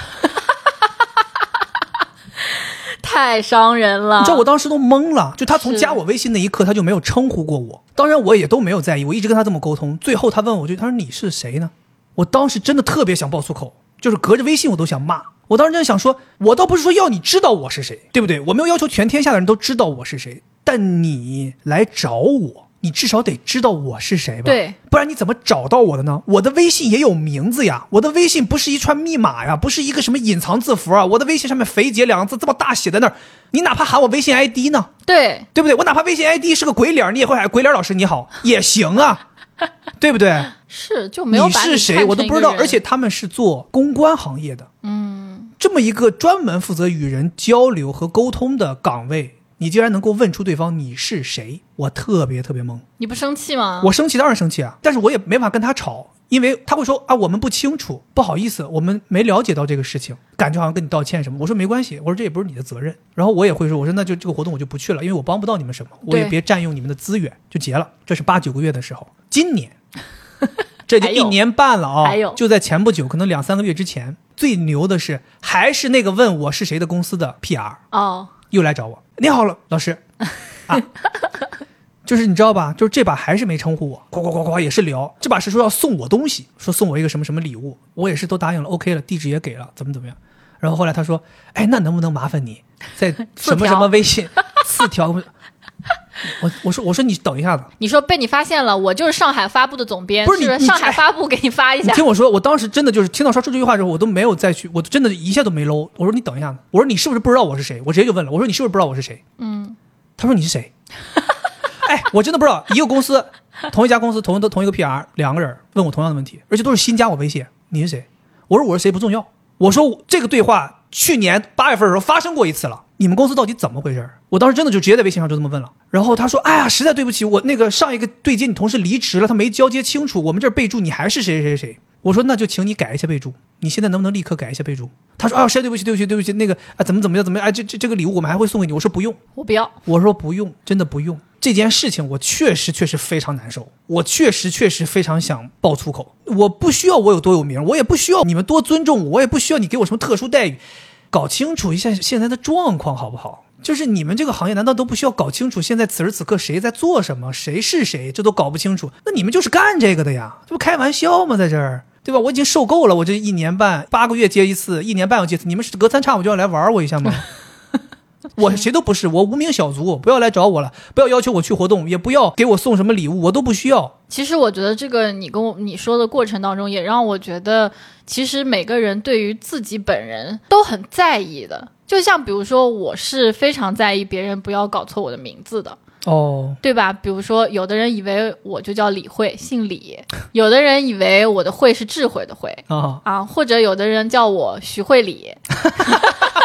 太伤人了。你知道我当时都懵了，就他从加我微信那一刻，他就没有称呼过我。当然我也都没有在意，我一直跟他这么沟通。最后他问我，就他说你是谁呢？我当时真的特别想爆粗口，就是隔着微信我都想骂。我当时真的想说，我倒不是说要你知道我是谁，对不对？我没有要求全天下的人都知道我是谁，但你来找我，你至少得知道我是谁吧？对，不然你怎么找到我的呢？我的微信也有名字呀，我的微信不是一串密码呀，不是一个什么隐藏字符啊，我的微信上面“肥姐”两个字这么大写在那儿，你哪怕喊我微信 ID 呢？对，对不对？我哪怕微信 ID 是个鬼脸，你也会喊鬼脸老师你好。也行啊，对不对？是就没有把你是谁我都不知道，而且他们是做公关行业的，嗯，这么一个专门负责与人交流和沟通的岗位，你竟然能够问出对方你是谁，我特别特别懵。你不生气吗？我生气当然生气啊，但是我也没法跟他吵，因为他会说啊我们不清楚，不好意思，我们没了解到这个事情，感觉好像跟你道歉什么。我说没关系，我说这也不是你的责任。然后我也会说，我说那就这个活动我就不去了，因为我帮不到你们什么，我也别占用你们的资源，就结了。这是八九个月的时候，今年 这就一年半了啊、还有就在前不久，可能两三个月之前，最牛的是还是那个问我是谁的公司的 PR。哦，又来找我。你好了，老师，啊，就是你知道吧？就是这把还是没称呼我，呱呱呱呱也是聊。这把是说要送我东西，说送我一个什么什么礼物，我也是都答应了，OK 了，地址也给了，怎么怎么样。然后后来他说，哎，那能不能麻烦你在 什么什么微信四条？我我说我说你等一下子，你说被你发现了，我就是上海发布的总编，不是你你上海哎发布给你发一下。你听我说，我当时真的就是听到他说这句话之后，我都没有再去，我真的一下都没搂。我说你等一下子，我说你是不是不知道我是谁？我直接就问了，我说你是不是不知道我是谁？嗯，他说你是谁？哎，我真的不知道，一个公司，同一家公司，同同一个 PR，两个人问我同样的问题，而且都是新加我微信。你是谁？我说我是谁不重要。我说我这个对话去年八月份的时候发生过一次了，你们公司到底怎么回事？我当时真的就直接在微信上就这么问了。然后他说：“哎呀，实在对不起，我那个上一个对接你同事离职了，他没交接清楚，我们这儿备注你还是谁谁谁谁。”我说：“那就请你改一下备注，你现在能不能立刻改一下备注？”他说：“啊，实在对不起，对不起，对不起，那个啊，怎么怎么样，怎么样？哎，这这这个礼物我们还会送给你。”我说：“不用。”我不要。我说不用，真的不用。这件事情我确实确实非常难受，我确实确实非常想爆粗口。我不需要我有多有名，我也不需要你们多尊重我，我也不需要你给我什么特殊待遇。搞清楚一下现在的状况好不好？就是你们这个行业难道都不需要搞清楚现在此时此刻谁在做什么，谁是谁，这都搞不清楚？那你们就是干这个的呀，这不开玩笑吗？在这儿。对吧？我已经受够了，我这一年半八个月接一次，一年半要接一次，你们是隔三差五就要来玩我一下吗？我谁都不是，我无名小卒，不要来找我了，不要要求我去活动，也不要给我送什么礼物，我都不需要。其实我觉得这个你跟我你说的过程当中，也让我觉得，其实每个人对于自己本人都很在意的。就像比如说，我是非常在意别人不要搞错我的名字的。哦，对吧？比如说，有的人以为我就叫李慧，姓李；有的人以为我的慧是智慧的慧啊，啊，或者有的人叫我徐慧李，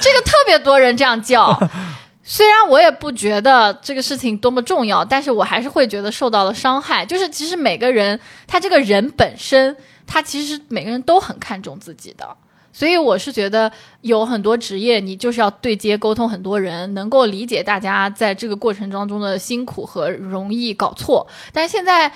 这个特别多人这样叫。虽然我也不觉得这个事情多么重要，但是我还是会觉得受到了伤害。就是其实每个人他这个人本身，他其实每个人都很看重自己的。所以我是觉得有很多职业，你就是要对接沟通很多人，能够理解大家在这个过程当中的辛苦和容易搞错。但是现在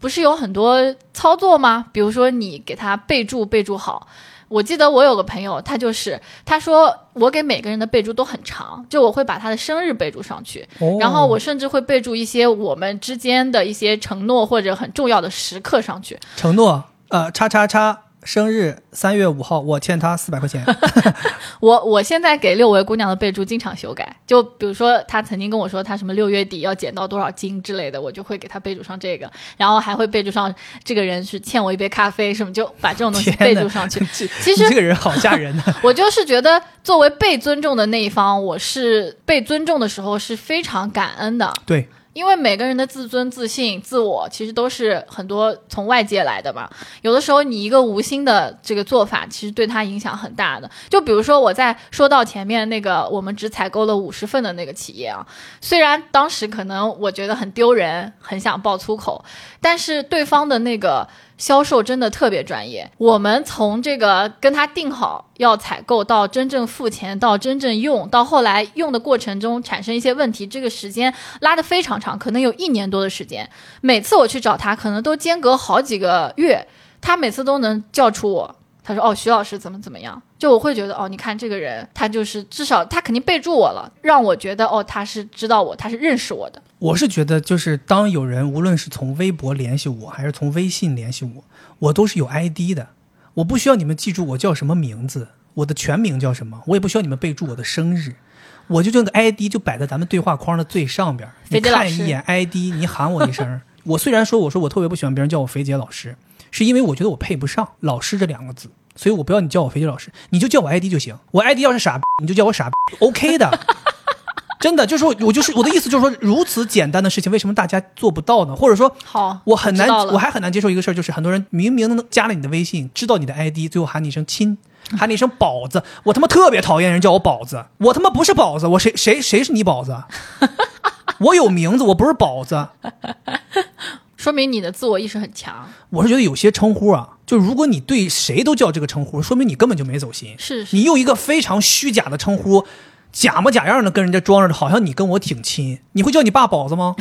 不是有很多操作吗？比如说你给他备注备注好。我记得我有个朋友，他就是他说我给每个人的备注都很长，就我会把他的生日备注上去，哦然后我甚至会备注一些我们之间的一些承诺或者很重要的时刻上去。承诺，呃，叉叉叉生日三月五号，我欠他四百块钱。我我现在给六位姑娘的备注经常修改，就比如说她曾经跟我说她什么六月底要减到多少斤之类的，我就会给她备注上这个，然后还会备注上这个人是欠我一杯咖啡什么，就把这种东西备注上去。其实这个人好吓人呢。我就是觉得作为被尊重的那一方，我是被尊重的时候是非常感恩的。对，因为每个人的自尊、自信、自我，其实都是很多从外界来的嘛。有的时候，你一个无心的这个做法，其实对他影响很大的。就比如说，我在说到前面那个我们只采购了五十份的那个企业啊，虽然当时可能我觉得很丢人，很想爆粗口，但是对方的那个销售真的特别专业。我们从这个跟他定好要采购到真正付钱，到真正用，到后来用的过程中产生一些问题，这个时间拉得非常长，可能有一年多的时间。每次我去找他，可能都间隔好几个月，他每次都能叫出我。他说：“哦，徐老师怎么怎么样？”就我会觉得，哦，你看这个人，他就是至少他肯定备注我了，让我觉得，哦，他是知道我，他是认识我的。我是觉得，就是当有人无论是从微博联系我，还是从微信联系我，我都是有 ID 的，我不需要你们记住我叫什么名字，我的全名叫什么，我也不需要你们备注我的生日，我就这个 ID 就摆在咱们对话框的最上边，你看一眼 ID，你喊我一声。我虽然说我说我特别不喜欢别人叫我肥姐老师。是因为我觉得我配不上“老师”这两个字，所以我不要你叫我肥姐老师，你就叫我 ID 就行。我 ID 要是傻，你就叫我傻，OK 的。真的，就是说我就是我的意思，就是说如此简单的事情，为什么大家做不到呢？或者说，好，我很难，我还很难接受一个事儿，就是很多人明明加了你的微信，知道你的 ID，最后喊你一声亲，喊你一声宝子，我他妈特别讨厌人叫我宝子，我他妈不是宝子，我谁谁谁是你宝子？我有名字，我不是宝子。说明你的自我意识很强。我是觉得有些称呼啊，就如果你对谁都叫这个称呼，说明你根本就没走心。是，是你用一个非常虚假的称呼，假模假样的跟人家装着，好像你跟我挺亲。你会叫你爸宝子吗？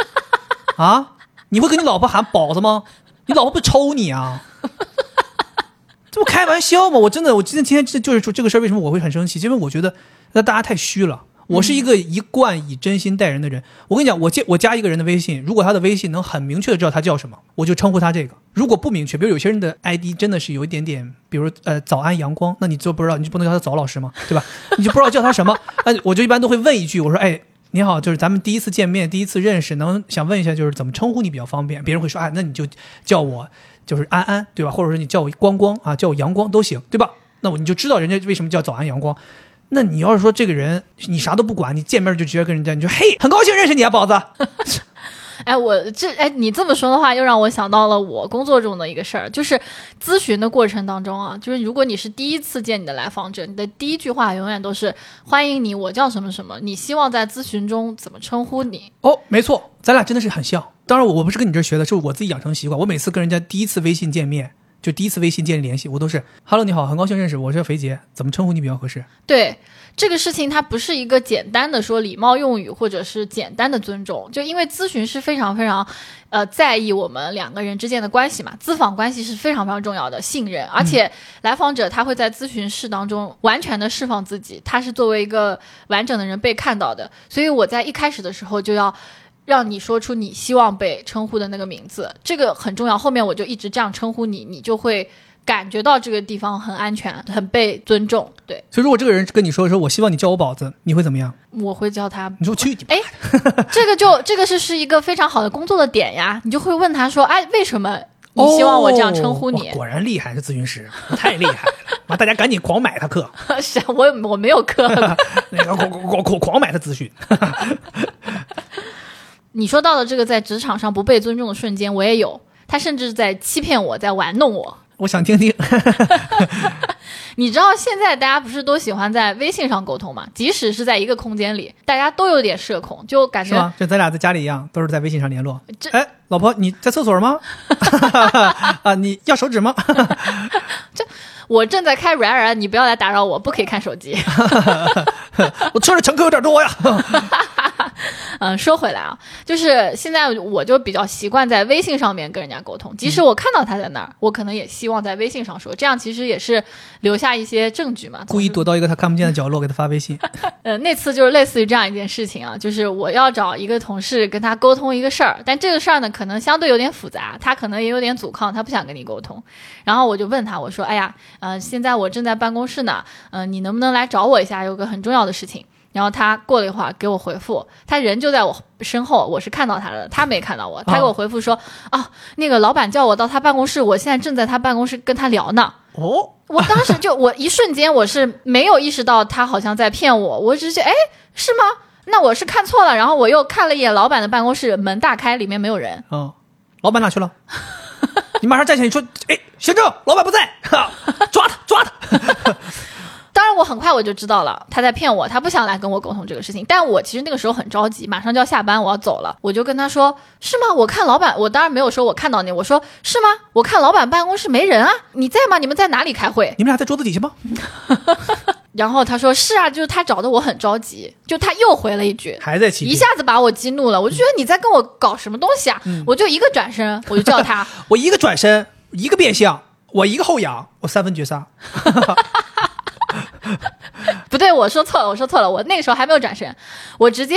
啊？你会跟你老婆喊宝子吗？你老婆不抽你啊？这不开玩笑吗？我真的，我今天今天这就是说这个事儿，为什么我会很生气？因为我觉得那大家太虚了。我是一个一贯以真心待人的人。我跟你讲，我加我加一个人的微信，如果他的微信能很明确的知道他叫什么，我就称呼他这个。如果不明确，比如有些人的 ID 真的是有一点点，比如呃早安阳光，那你就不知道，你就不能叫他早老师吗？对吧？你就不知道叫他什么？那我就一般都会问一句，我说哎你好，就是咱们第一次见面，第一次认识，能想问一下就是怎么称呼你比较方便？别人会说哎那你就叫我就是安安对吧？或者说你叫我光光啊，叫我阳光都行对吧？那我你就知道人家为什么叫早安阳光。那你要是说这个人，你啥都不管，你见面就直接跟人家，你说嘿，很高兴认识你啊，宝子。哎，我这哎，你这么说的话，又让我想到了我工作中的一个事儿，就是咨询的过程当中啊，就是如果你是第一次见你的来访者，你的第一句话永远都是欢迎你，我叫什么什么，你希望在咨询中怎么称呼你？哦，没错，咱俩真的是很像。当然，我我不是跟你这学的，是我自己养成习惯。我每次跟人家第一次微信见面。就第一次微信建立联系，我都是 “hello，你好，很高兴认识，我是肥杰，怎么称呼你比较合适？”对这个事情，它不是一个简单的说礼貌用语，或者是简单的尊重。就因为咨询是非常非常，呃，在意我们两个人之间的关系嘛，咨访关系是非常非常重要的信任，而且来访者他会在咨询室当中完全的释放自己，他是作为一个完整的人被看到的，所以我在一开始的时候就要。让你说出你希望被称呼的那个名字，这个很重要。后面我就一直这样称呼你，你就会感觉到这个地方很安全，很被尊重。对，所以如果这个人跟你说说，我希望你叫我宝子，你会怎么样？我会叫他。你说去你哎，这个就 这个是是一个非常好的工作的点呀。你就会问他说，哎，为什么你希望我这样称呼你？果然厉害，是咨询师，太厉害了！完，大家赶紧狂买他课。是啊我我没有课，那个狂狂狂狂买他咨询。你说到的这个在职场上不被尊重的瞬间，我也有。他甚至在欺骗我，在玩弄我。我想听听。你知道现在大家不是都喜欢在微信上沟通吗？即使是在一个空间里，大家都有点社恐，就感觉。就咱俩在家里一样，都是在微信上联络。哎，老婆，你在厕所吗？啊，你要手指吗？这。我正在开软软，你不要来打扰我，不可以看手机。我车里乘客有点多呀。嗯，说回来啊，就是现在我就比较习惯在微信上面跟人家沟通，即使我看到他在那儿，我可能也希望在微信上说，这样其实也是留下一些证据嘛。故意躲到一个他看不见的角落给他发微信。呃，那次就是类似于这样一件事情啊，就是我要找一个同事跟他沟通一个事儿，但这个事儿呢可能相对有点复杂，他可能也有点阻抗，他不想跟你沟通。然后我就问他，我说：“哎呀。”呃，现在我正在办公室呢，嗯，你能不能来找我一下？有个很重要的事情。然后他过了一会儿给我回复，他人就在我身后，我是看到他的，他没看到我。他给我回复说：“啊，那个老板叫我到他办公室，我现在正在他办公室跟他聊呢。”哦，我当时就我一瞬间我是没有意识到他好像在骗我，我只是哎是吗？那我是看错了。然后我又看了一眼老板的办公室，门大开，里面没有人。嗯，老板哪去了？你马上站起来，你说：“哎，行政，老板不在，抓他，抓他。”当然我很快我就知道了，他在骗我，他不想来跟我沟通这个事情。但我其实那个时候很着急，马上就要下班，我要走了，我就跟他说：“是吗？我看老板，我当然没有说我看到你，我说是吗？我看老板办公室没人啊，你在吗？你们在哪里开会？”你们俩在桌子底下吗？然后他说：“是啊，就是他找的我很着急。”就他又回了一句，还在起一下子把我激怒了，我就觉得你在跟我搞什么东西啊！我就一个转身，我就叫他，我一个转身，一个变相，我一个后仰，我三分绝杀。不对，我说错了，我说错了，我那个时候还没有转身，我直接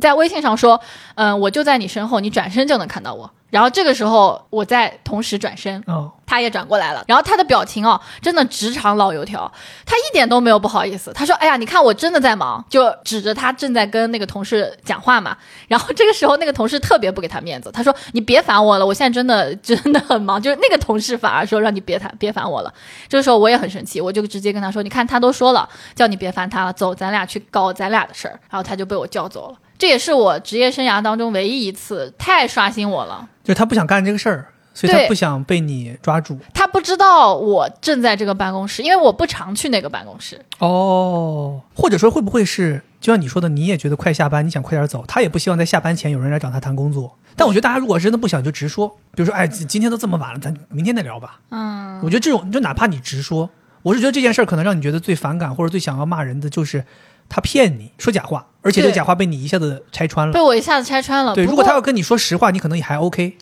在微信上说，嗯，我就在你身后，你转身就能看到我。然后这个时候，我再同时转身，哦，他也转过来了。然后他的表情哦，真的职场老油条，他一点都没有不好意思。他说：“哎呀，你看我真的在忙。”就指着他正在跟那个同事讲话嘛。然后这个时候，那个同事特别不给他面子，他说：“你别烦我了，我现在真的真的很忙。”就是那个同事反而说：“让你别他，别烦我了。”这个时候我也很生气，我就直接跟他说：“你看他都说了，叫你别烦他了，走，咱俩去搞咱俩的事儿。”然后他就被我叫走了。这也是我职业生涯当中唯一一次太刷新我了。就是他不想干这个事儿，所以他不想被你抓住。他不知道我正在这个办公室，因为我不常去那个办公室。哦，或者说会不会是就像你说的，你也觉得快下班，你想快点走，他也不希望在下班前有人来找他谈工作。但我觉得大家如果真的不想，就直说，比如说，哎，今天都这么晚了，咱明天再聊吧。嗯，我觉得这种就哪怕你直说，我是觉得这件事儿可能让你觉得最反感或者最想要骂人的就是。他骗你说假话，而且这假话被你一下子拆穿了，被我一下子拆穿了。对，如果他要跟你说实话，你可能也还 OK。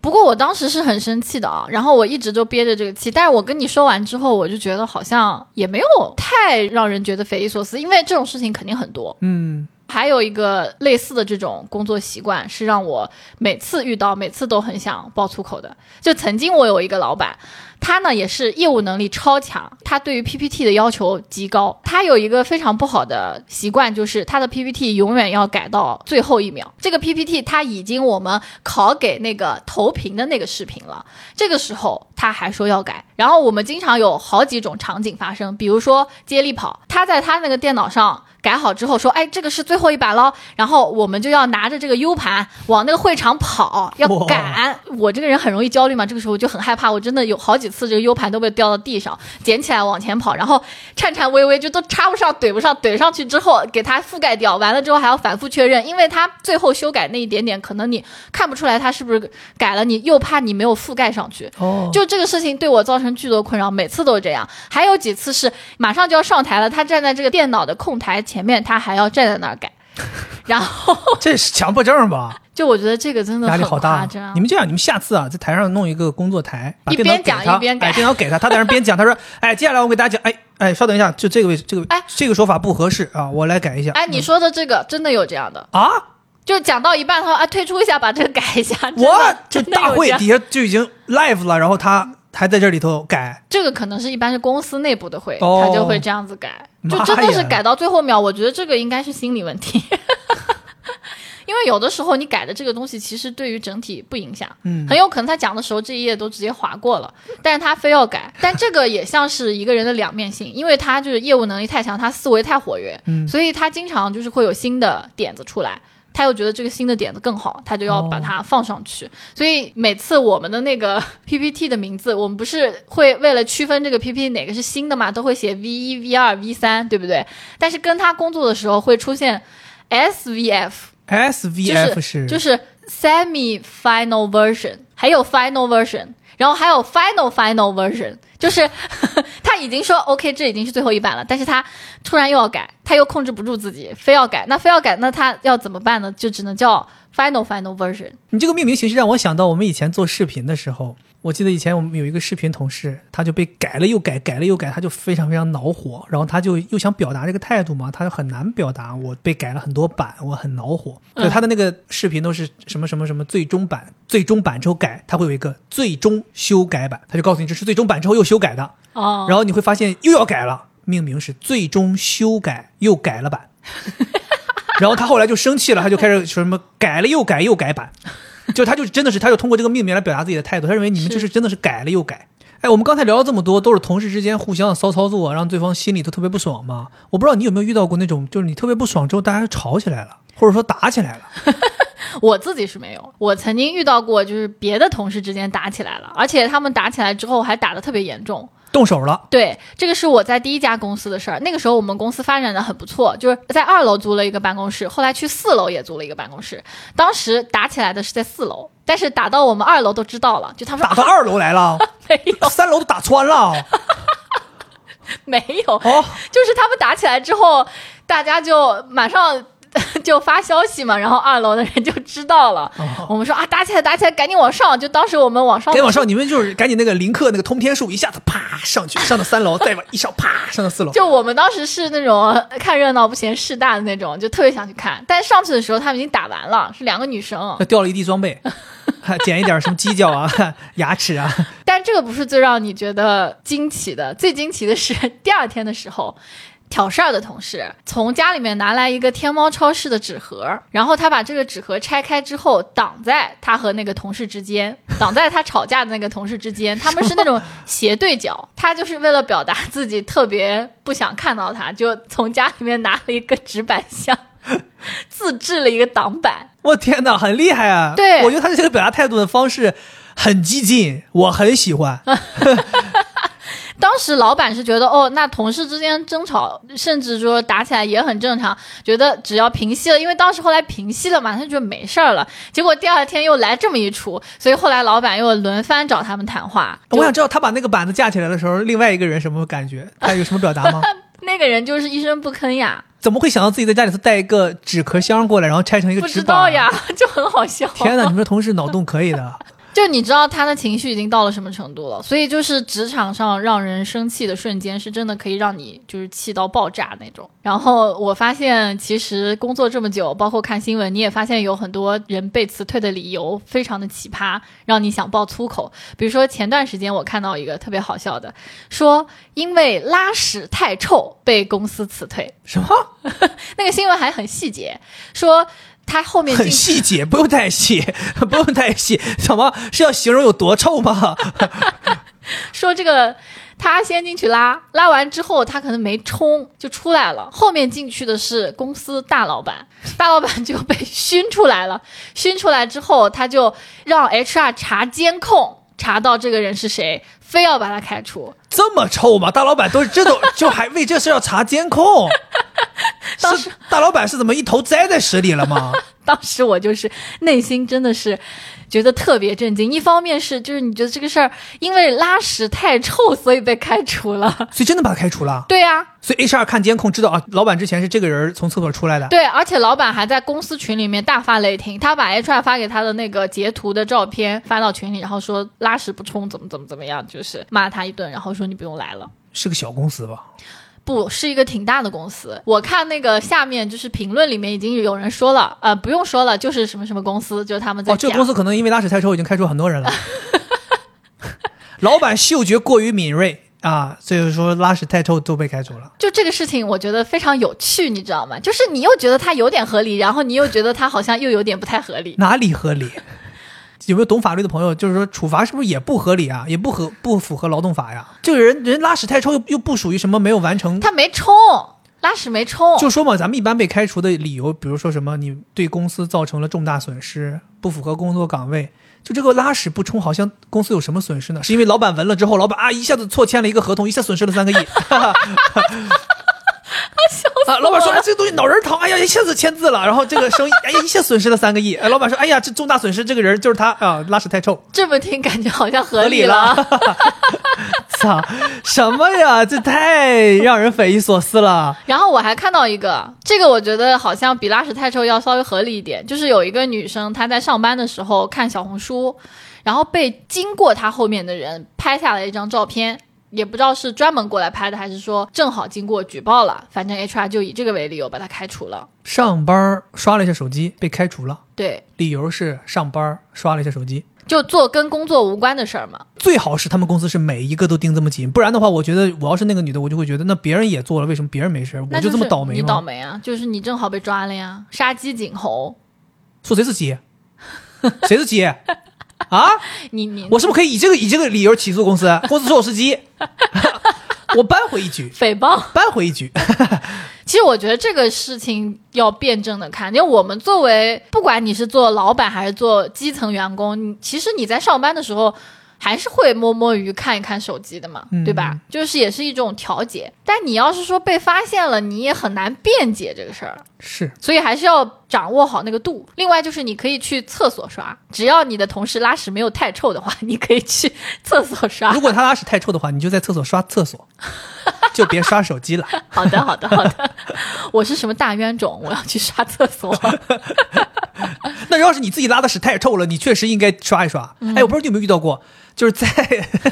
不过我当时是很生气的啊，然后我一直就憋着这个气。但是我跟你说完之后，我就觉得好像也没有太让人觉得匪夷所思，因为这种事情肯定很多。嗯，还有一个类似的这种工作习惯，是让我每次遇到，每次都很想爆粗口的。就曾经我有一个老板。他呢也是业务能力超强，他对于 PPT 的要求极高。他有一个非常不好的习惯，就是他的 PPT 永远要改到最后一秒。这个 PPT 他已经我们拷给那个投屏的那个视频了，这个时候他还说要改。然后我们经常有好几种场景发生，比如说接力跑，他在他那个电脑上。改好之后说，哎，这个是最后一版了，然后我们就要拿着这个 U 盘往那个会场跑，要赶。我这个人很容易焦虑嘛，这个时候就很害怕，我真的有好几次这个 U 盘都被掉到地上，捡起来往前跑，然后颤颤巍巍就都插不上，怼不上，怼上去之后给它覆盖掉，完了之后还要反复确认，因为它最后修改那一点点，可能你看不出来它是不是改了，你又怕你没有覆盖上去。哦，就这个事情对我造成巨多困扰，每次都是这样。还有几次是马上就要上台了，他站在这个电脑的控台。前面他还要站在那儿改，然后这是强迫症吧？就我觉得这个真的压力好大。你们这样，你们下次啊，在台上弄一个工作台，一边讲一边改，电脑给他，他在那边讲，他说：“ 哎，接下来我给大家讲，哎哎，稍等一下，就这个位置，这个哎，这个说法不合适啊，我来改一下。”哎，你说的这个真的有这样的啊？就讲到一半，他说：“啊，退出一下，把这个改一下。”我就大会底下就已经 live 了，然后他。还在这里头改，这个可能是一般是公司内部的会，他就会这样子改，就真的是改到最后秒。我觉得这个应该是心理问题，因为有的时候你改的这个东西其实对于整体不影响，嗯，很有可能他讲的时候这一页都直接划过了，但是他非要改。但这个也像是一个人的两面性，因为他就是业务能力太强，他思维太活跃，嗯，所以他经常就是会有新的点子出来。他又觉得这个新的点子更好，他就要把它放上去。所以每次我们的那个 PPT 的名字，我们不是会为了区分这个 PPT 哪个是新的嘛，都会写 V 一、V 二、V 三，对不对？但是跟他工作的时候会出现 SVF，SVF 是就是 Semi Final Version，还有 Final Version，然后还有 Final Final Version。就是他已经说 OK，这已经是最后一版了，但是他突然又要改，他又控制不住自己，非要改，那非要改，那他要怎么办呢？就只能叫 Final Final Version。你这个命名形式让我想到我们以前做视频的时候。我记得以前我们有一个视频同事，他就被改了又改，改了又改，他就非常非常恼火，然后他就又想表达这个态度嘛，他就很难表达。我被改了很多版，我很恼火。就他的那个视频都是什么什么什么最终版，最终版之后改，他会有一个最终修改版，他就告诉你这是最终版之后又修改的。哦，然后你会发现又要改了，命名是最终修改又改了版。然后他后来就生气了，他就开始说什么改了又改又改版。就他就真的是，他就通过这个命名来表达自己的态度。他认为你们就是真的是改了又改。哎，我们刚才聊了这么多，都是同事之间互相的骚操作，让对方心里头特别不爽嘛。我不知道你有没有遇到过那种，就是你特别不爽之后，大家吵起来了，或者说打起来了。我自己是没有，我曾经遇到过，就是别的同事之间打起来了，而且他们打起来之后还打得特别严重。动手了。对，这个是我在第一家公司的事儿。那个时候我们公司发展的很不错，就是在二楼租了一个办公室，后来去四楼也租了一个办公室。当时打起来的是在四楼，但是打到我们二楼都知道了，就他们说打到二楼来了，没有三楼都打穿了。没有，哦，就是他们打起来之后，大家就马上 就发消息嘛，然后二楼的人就知道了。我们说啊，打起来，打起来，赶紧往上！就当时我们往上，赶紧往上，你们就是赶紧那个林克那个通天术，一下子啪上去，上到三楼，再往一上啪上到四楼。就我们当时是那种看热闹不嫌事大的那种，就特别想去看。但上去的时候，他们已经打完了，是两个女生。掉了一地装备，捡一点什么犄角啊、牙齿啊。但这个不是最让你觉得惊奇的，最惊奇的是第二天的时候。挑事儿的同事从家里面拿来一个天猫超市的纸盒，然后他把这个纸盒拆开之后挡在他和那个同事之间，挡在他吵架的那个同事之间，他们是那种斜对角。他就是为了表达自己特别不想看到他，就从家里面拿了一个纸板箱，自制了一个挡板。我天哪，很厉害啊！对我觉得他这个表达态度的方式很激进，我很喜欢。当时老板是觉得，哦，那同事之间争吵，甚至说打起来也很正常，觉得只要平息了，因为当时后来平息了嘛，他就觉得没事儿了。结果第二天又来这么一出，所以后来老板又轮番找他们谈话。我想知道他把那个板子架起来的时候，另外一个人什么感觉？他有什么表达吗？那个人就是一声不吭呀，怎么会想到自己在家里头带一个纸壳箱过来，然后拆成一个不纸板？知道呀，就很好笑。天哪，你们这同事脑洞可以的。就你知道他的情绪已经到了什么程度了，所以就是职场上让人生气的瞬间，是真的可以让你就是气到爆炸那种。然后我发现，其实工作这么久，包括看新闻，你也发现有很多人被辞退的理由非常的奇葩，让你想爆粗口。比如说前段时间我看到一个特别好笑的，说因为拉屎太臭被公司辞退，什么？那个新闻还很细节，说他后面很细节，不用太细，不用太细。怎么是要形容有多臭吗？说这个他先进去拉，拉完之后他可能没冲就出来了，后面进去的是公司大老板，大老板就被熏出来了，熏出来之后他就让 HR 查监控，查到这个人是谁，非要把他开除。这么臭吗？大老板都这都 就还为这事要查监控？当时大老板是怎么一头栽在屎里了吗？当时我就是内心真的是觉得特别震惊，一方面是就是你觉得这个事儿因为拉屎太臭，所以被开除了。所以真的把他开除了。对呀、所以 HR 看监控知道啊，老板之前是这个人从厕所出来的。对，而且老板还在公司群里面大发雷霆，他把 HR 发给他的那个截图的照片发到群里，然后说拉屎不冲，怎么怎么怎么样，就是骂他一顿，然后说你不用来了。是个小公司吧？不是一个挺大的公司，我看那个下面就是评论里面已经有人说了，呃，不用说了，就是什么什么公司，就是他们在哦，这。个公司可能因为拉屎太臭，已经开除很多人了。老板嗅觉过于敏锐啊，所以说拉屎太臭都被开除了。就这个事情，我觉得非常有趣，你知道吗？就是你又觉得它有点合理，然后你又觉得它好像又有点不太合理。哪里合理？有没有懂法律的朋友？就是说处罚是不是也不合理啊？也不合不符合劳动法呀？这个人人拉屎太臭又又不属于什么没有完成，他没冲，拉屎没冲，就说嘛，咱们一般被开除的理由，比如说什么你对公司造成了重大损失，不符合工作岗位。就这个拉屎不冲，好像公司有什么损失呢？是因为老板闻了之后，老板啊一下子错签了一个合同，一下损失了三个亿。啊！老板说：“哎，这个东西脑仁疼，哎呀，一下子签字了，然后这个生意，哎呀，一下损失了三个亿。哎，老板说：哎呀，这重大损失，这个人就是他啊，拉屎太臭，这么听感觉好像合理合理了。操，什么呀？这太让人匪夷所思了。然后我还看到一个，这个我觉得好像比拉屎太臭要稍微合理一点，就是有一个女生她在上班的时候看小红书，然后被经过她后面的人拍下来一张照片。也不知道是专门过来拍的，还是说正好经过举报了，反正 HR 就以这个为理由把他开除了。上班刷了一下手机，被开除了，对，理由是上班刷了一下手机。就做跟工作无关的事儿嘛。最好是他们公司是每一个都盯这么紧，不然的话，我觉得我要是那个女的，我就会觉得那别人也做了，为什么别人没事，那我就这么倒霉你倒？霉啊！就是你正好被抓了呀，杀鸡儆猴。说谁是鸡？谁是鸡？啊？你你我是不是可以以这个以这个理由起诉公司？公司说我是鸡，我扳回一局，诽谤。扳回一局。其实我觉得这个事情要辩证的看，因为我们作为不管你是做老板还是做基层员工，你其实你在上班的时候，还是会摸摸鱼、看一看手机的嘛，嗯对吧？就是也是一种调节。但你要是说被发现了，你也很难辩解这个事儿。是所以还是要掌握好那个度。另外就是你可以去厕所刷，只要你的同事拉屎没有太臭的话，你可以去厕所刷如。果他拉屎太臭的话，你就在厕所刷厕所，就别刷手机了。好的，好的，好的。我是什么大冤种？我要去刷厕所。那要是你自己拉的屎太臭了，你确实应该刷一刷。嗯哎，我不知道你有没有遇到过，就是在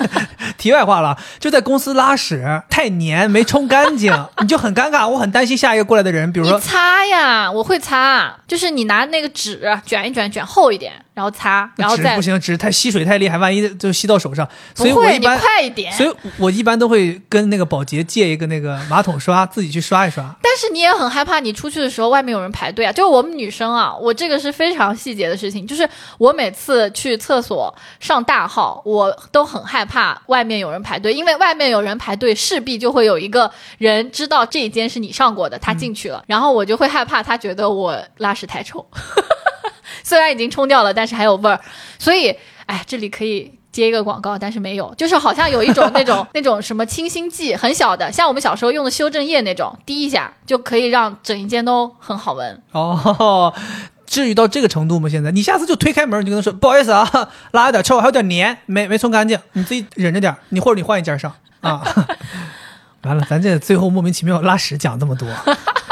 题外话了，就在公司拉屎太黏没冲干净，你就很尴尬。我很担心下一个过来的人，比如说擦呀，我会擦，就是你拿那个纸卷一卷，卷厚一点，然后擦，然后再不行，纸太吸水太厉害，万一就吸到手上。不会，你所以我一般，快一点。所以我一般都会跟那个保洁借一个那个马桶刷，自己去刷一刷。但是你也很害怕，你出去的时候外面有人排队啊。就是我们女生啊，我这个是非常细节的事情，就是我每次去厕所上大号，我都很害怕外面有人排队，因为外面有人排队，势必就会有一个人知道这一间是你上过的，他进去了，然后我就会害怕他觉得我拉屎太臭，虽然已经冲掉了，但是还有味儿，所以哎，这里可以。接一个广告，但是没有，就是好像有一种 那种那种什么清新剂，很小的，像我们小时候用的修正液那种，滴一下就可以让整一间都很好闻。哦，至于到这个程度吗？现在你下次就推开门，你就跟他说不好意思啊，拉有点臭，还有点黏，没没冲干净，你自己忍着点儿，你或者你换一件上啊。完了，咱这最后莫名其妙拉屎讲这么多，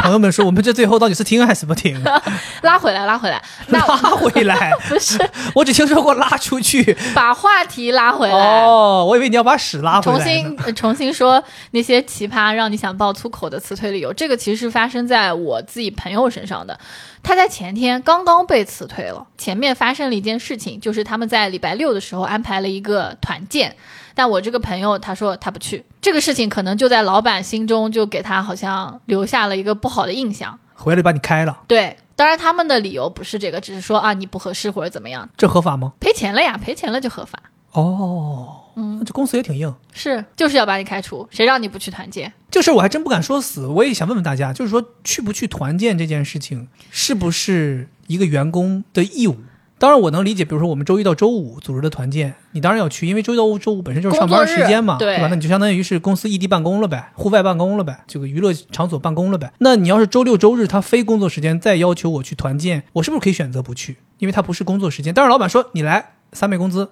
朋友们说我们这最后到底是听还是不听？拉回来，拉回来，那 拉回来，不是我只听说过拉出去。把话题拉回来。哦，我以为你要把屎拉回来。重新呃重新说那些奇葩让你想爆粗口的辞退理由，这个其实是发生在我自己朋友身上的。他在前天刚刚被辞退了。前面发生了一件事情，就是他们在礼拜六的时候安排了一个团建，但我这个朋友他说他不去，这个事情可能就在老板心中就给他好像留下了一个不好的印象。回来就把你开了，对，当然他们的理由不是这个，只是说啊你不合适或者怎么样，这合法吗？赔钱了呀，赔钱了就合法。哦，嗯，这公司也挺硬。是，就是要把你开除，谁让你不去团建？这事儿我还真不敢说死，我也想问问大家，就是说去不去团建这件事情，是不是一个员工的义务？当然，我能理解，比如说我们周一到周五组织的团建，你当然要去，因为周一到周五本身就是上班时间嘛，对吧？那你就相当于是公司异地办公了呗，户外办公了呗，这个娱乐场所办公了呗。那你要是周六周日他非工作时间再要求我去团建，我是不是可以选择不去？因为他不是工作时间。但是老板说你来三倍工资，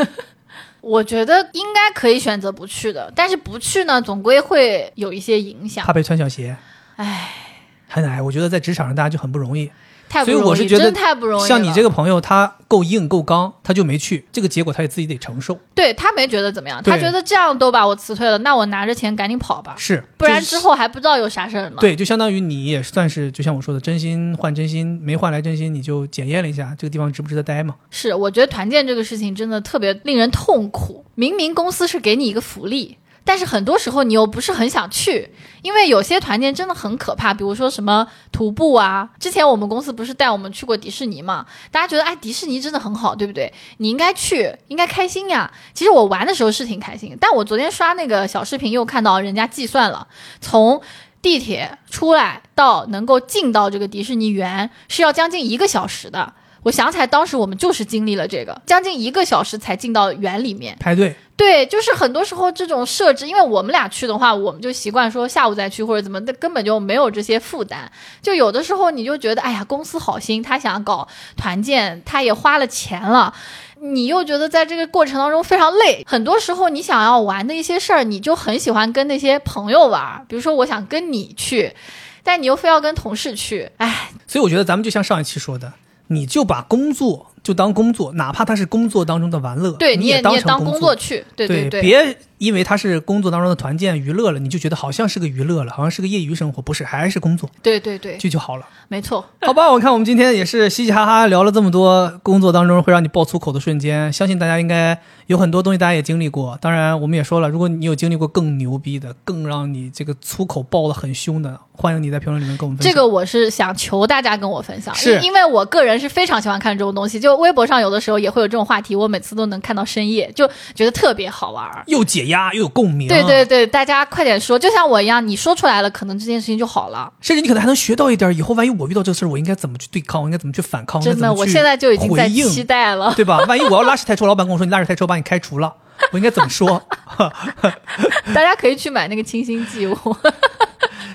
我觉得应该可以选择不去的，但是不去呢，总归会有一些影响怕。被穿小鞋。唉，很矮，我觉得在职场上大家就很不容易。所以太不容易，我是觉得太不容易了。像你这个朋友，他够硬够刚，他就没去，这个结果他也自己得承受。对他没觉得怎么样，他觉得这样都把我辞退了，那我拿着钱赶紧跑吧，是，不然之后还不知道有啥事儿呢。对，就相当于你也算是，就像我说的，真心换真心，没换来真心，你就检验了一下这个地方值不值得待嘛。是，我觉得团建这个事情真的特别令人痛苦。明明公司是给你一个福利，但是很多时候你又不是很想去，因为有些团建真的很可怕，比如说什么徒步啊。之前我们公司不是带我们去过迪士尼嘛？大家觉得哎，迪士尼真的很好，对不对？你应该去，应该开心呀。其实我玩的时候是挺开心，但我昨天刷那个小视频又看到人家计算了，从地铁出来到能够进到这个迪士尼园是要将近一个小时的。我想起来，当时我们就是经历了这个，将近一个小时才进到园里面。排队，对，就是很多时候这种设置，因为我们俩去的话，我们就习惯说下午再去或者怎么的，根本就没有这些负担。就有的时候你就觉得，哎呀，公司好心，他想搞团建，他也花了钱了。你又觉得在这个过程当中非常累，很多时候你想要玩的一些事儿，你就很喜欢跟那些朋友玩，比如说我想跟你去，但你又非要跟同事去，哎，所以我觉得咱们就像上一期说的，你就把工作就当工作，哪怕它是工作当中的玩乐，对，你也你也当工工作去，对对对，别因为它是工作当中的团建娱乐了，你就觉得好像是个娱乐了，好像是个业余生活，不是，还是工作，对对对，这就好了。没错。好吧，我看我们今天也是嘻嘻哈哈聊了这么多工作当中会让你爆粗口的瞬间，相信大家应该有很多东西大家也经历过。当然，我们也说了，如果你有经历过更牛逼的、更让你这个粗口爆的很凶的，欢迎你在评论里面跟我们分享。这个我是想求大家跟我分享，是因因为我个人是非常喜欢看这种东西。就就微博上有的时候也会有这种话题，我每次都能看到深夜，就觉得特别好玩。又解压又有共鸣。对对对，大家快点说，就像我一样，你说出来了，可能这件事情就好了。甚至你可能还能学到一点，以后万一我遇到这个事儿，我应该怎么去对抗，我应该怎么去反抗，真的，我现在就已经在期待了，对吧？万一我要拉屎太臭，老板跟我说你拉屎太臭，把你开除了，我应该怎么说？大家可以去买那个清新剂。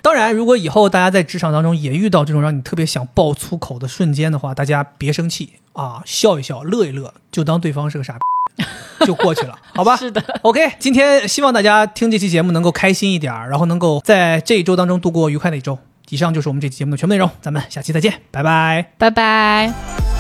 当然，如果以后大家在职场当中也遇到这种让你特别想爆粗口的瞬间的话，大家别生气啊，笑一笑，乐一乐，就当对方是个傻逼，就过去了，好吧？是的。OK，今天希望大家听这期节目能够开心一点，然后能够在这一周当中度过愉快的一周。以上就是我们这期节目的全部内容，咱们下期再见，拜拜，拜拜。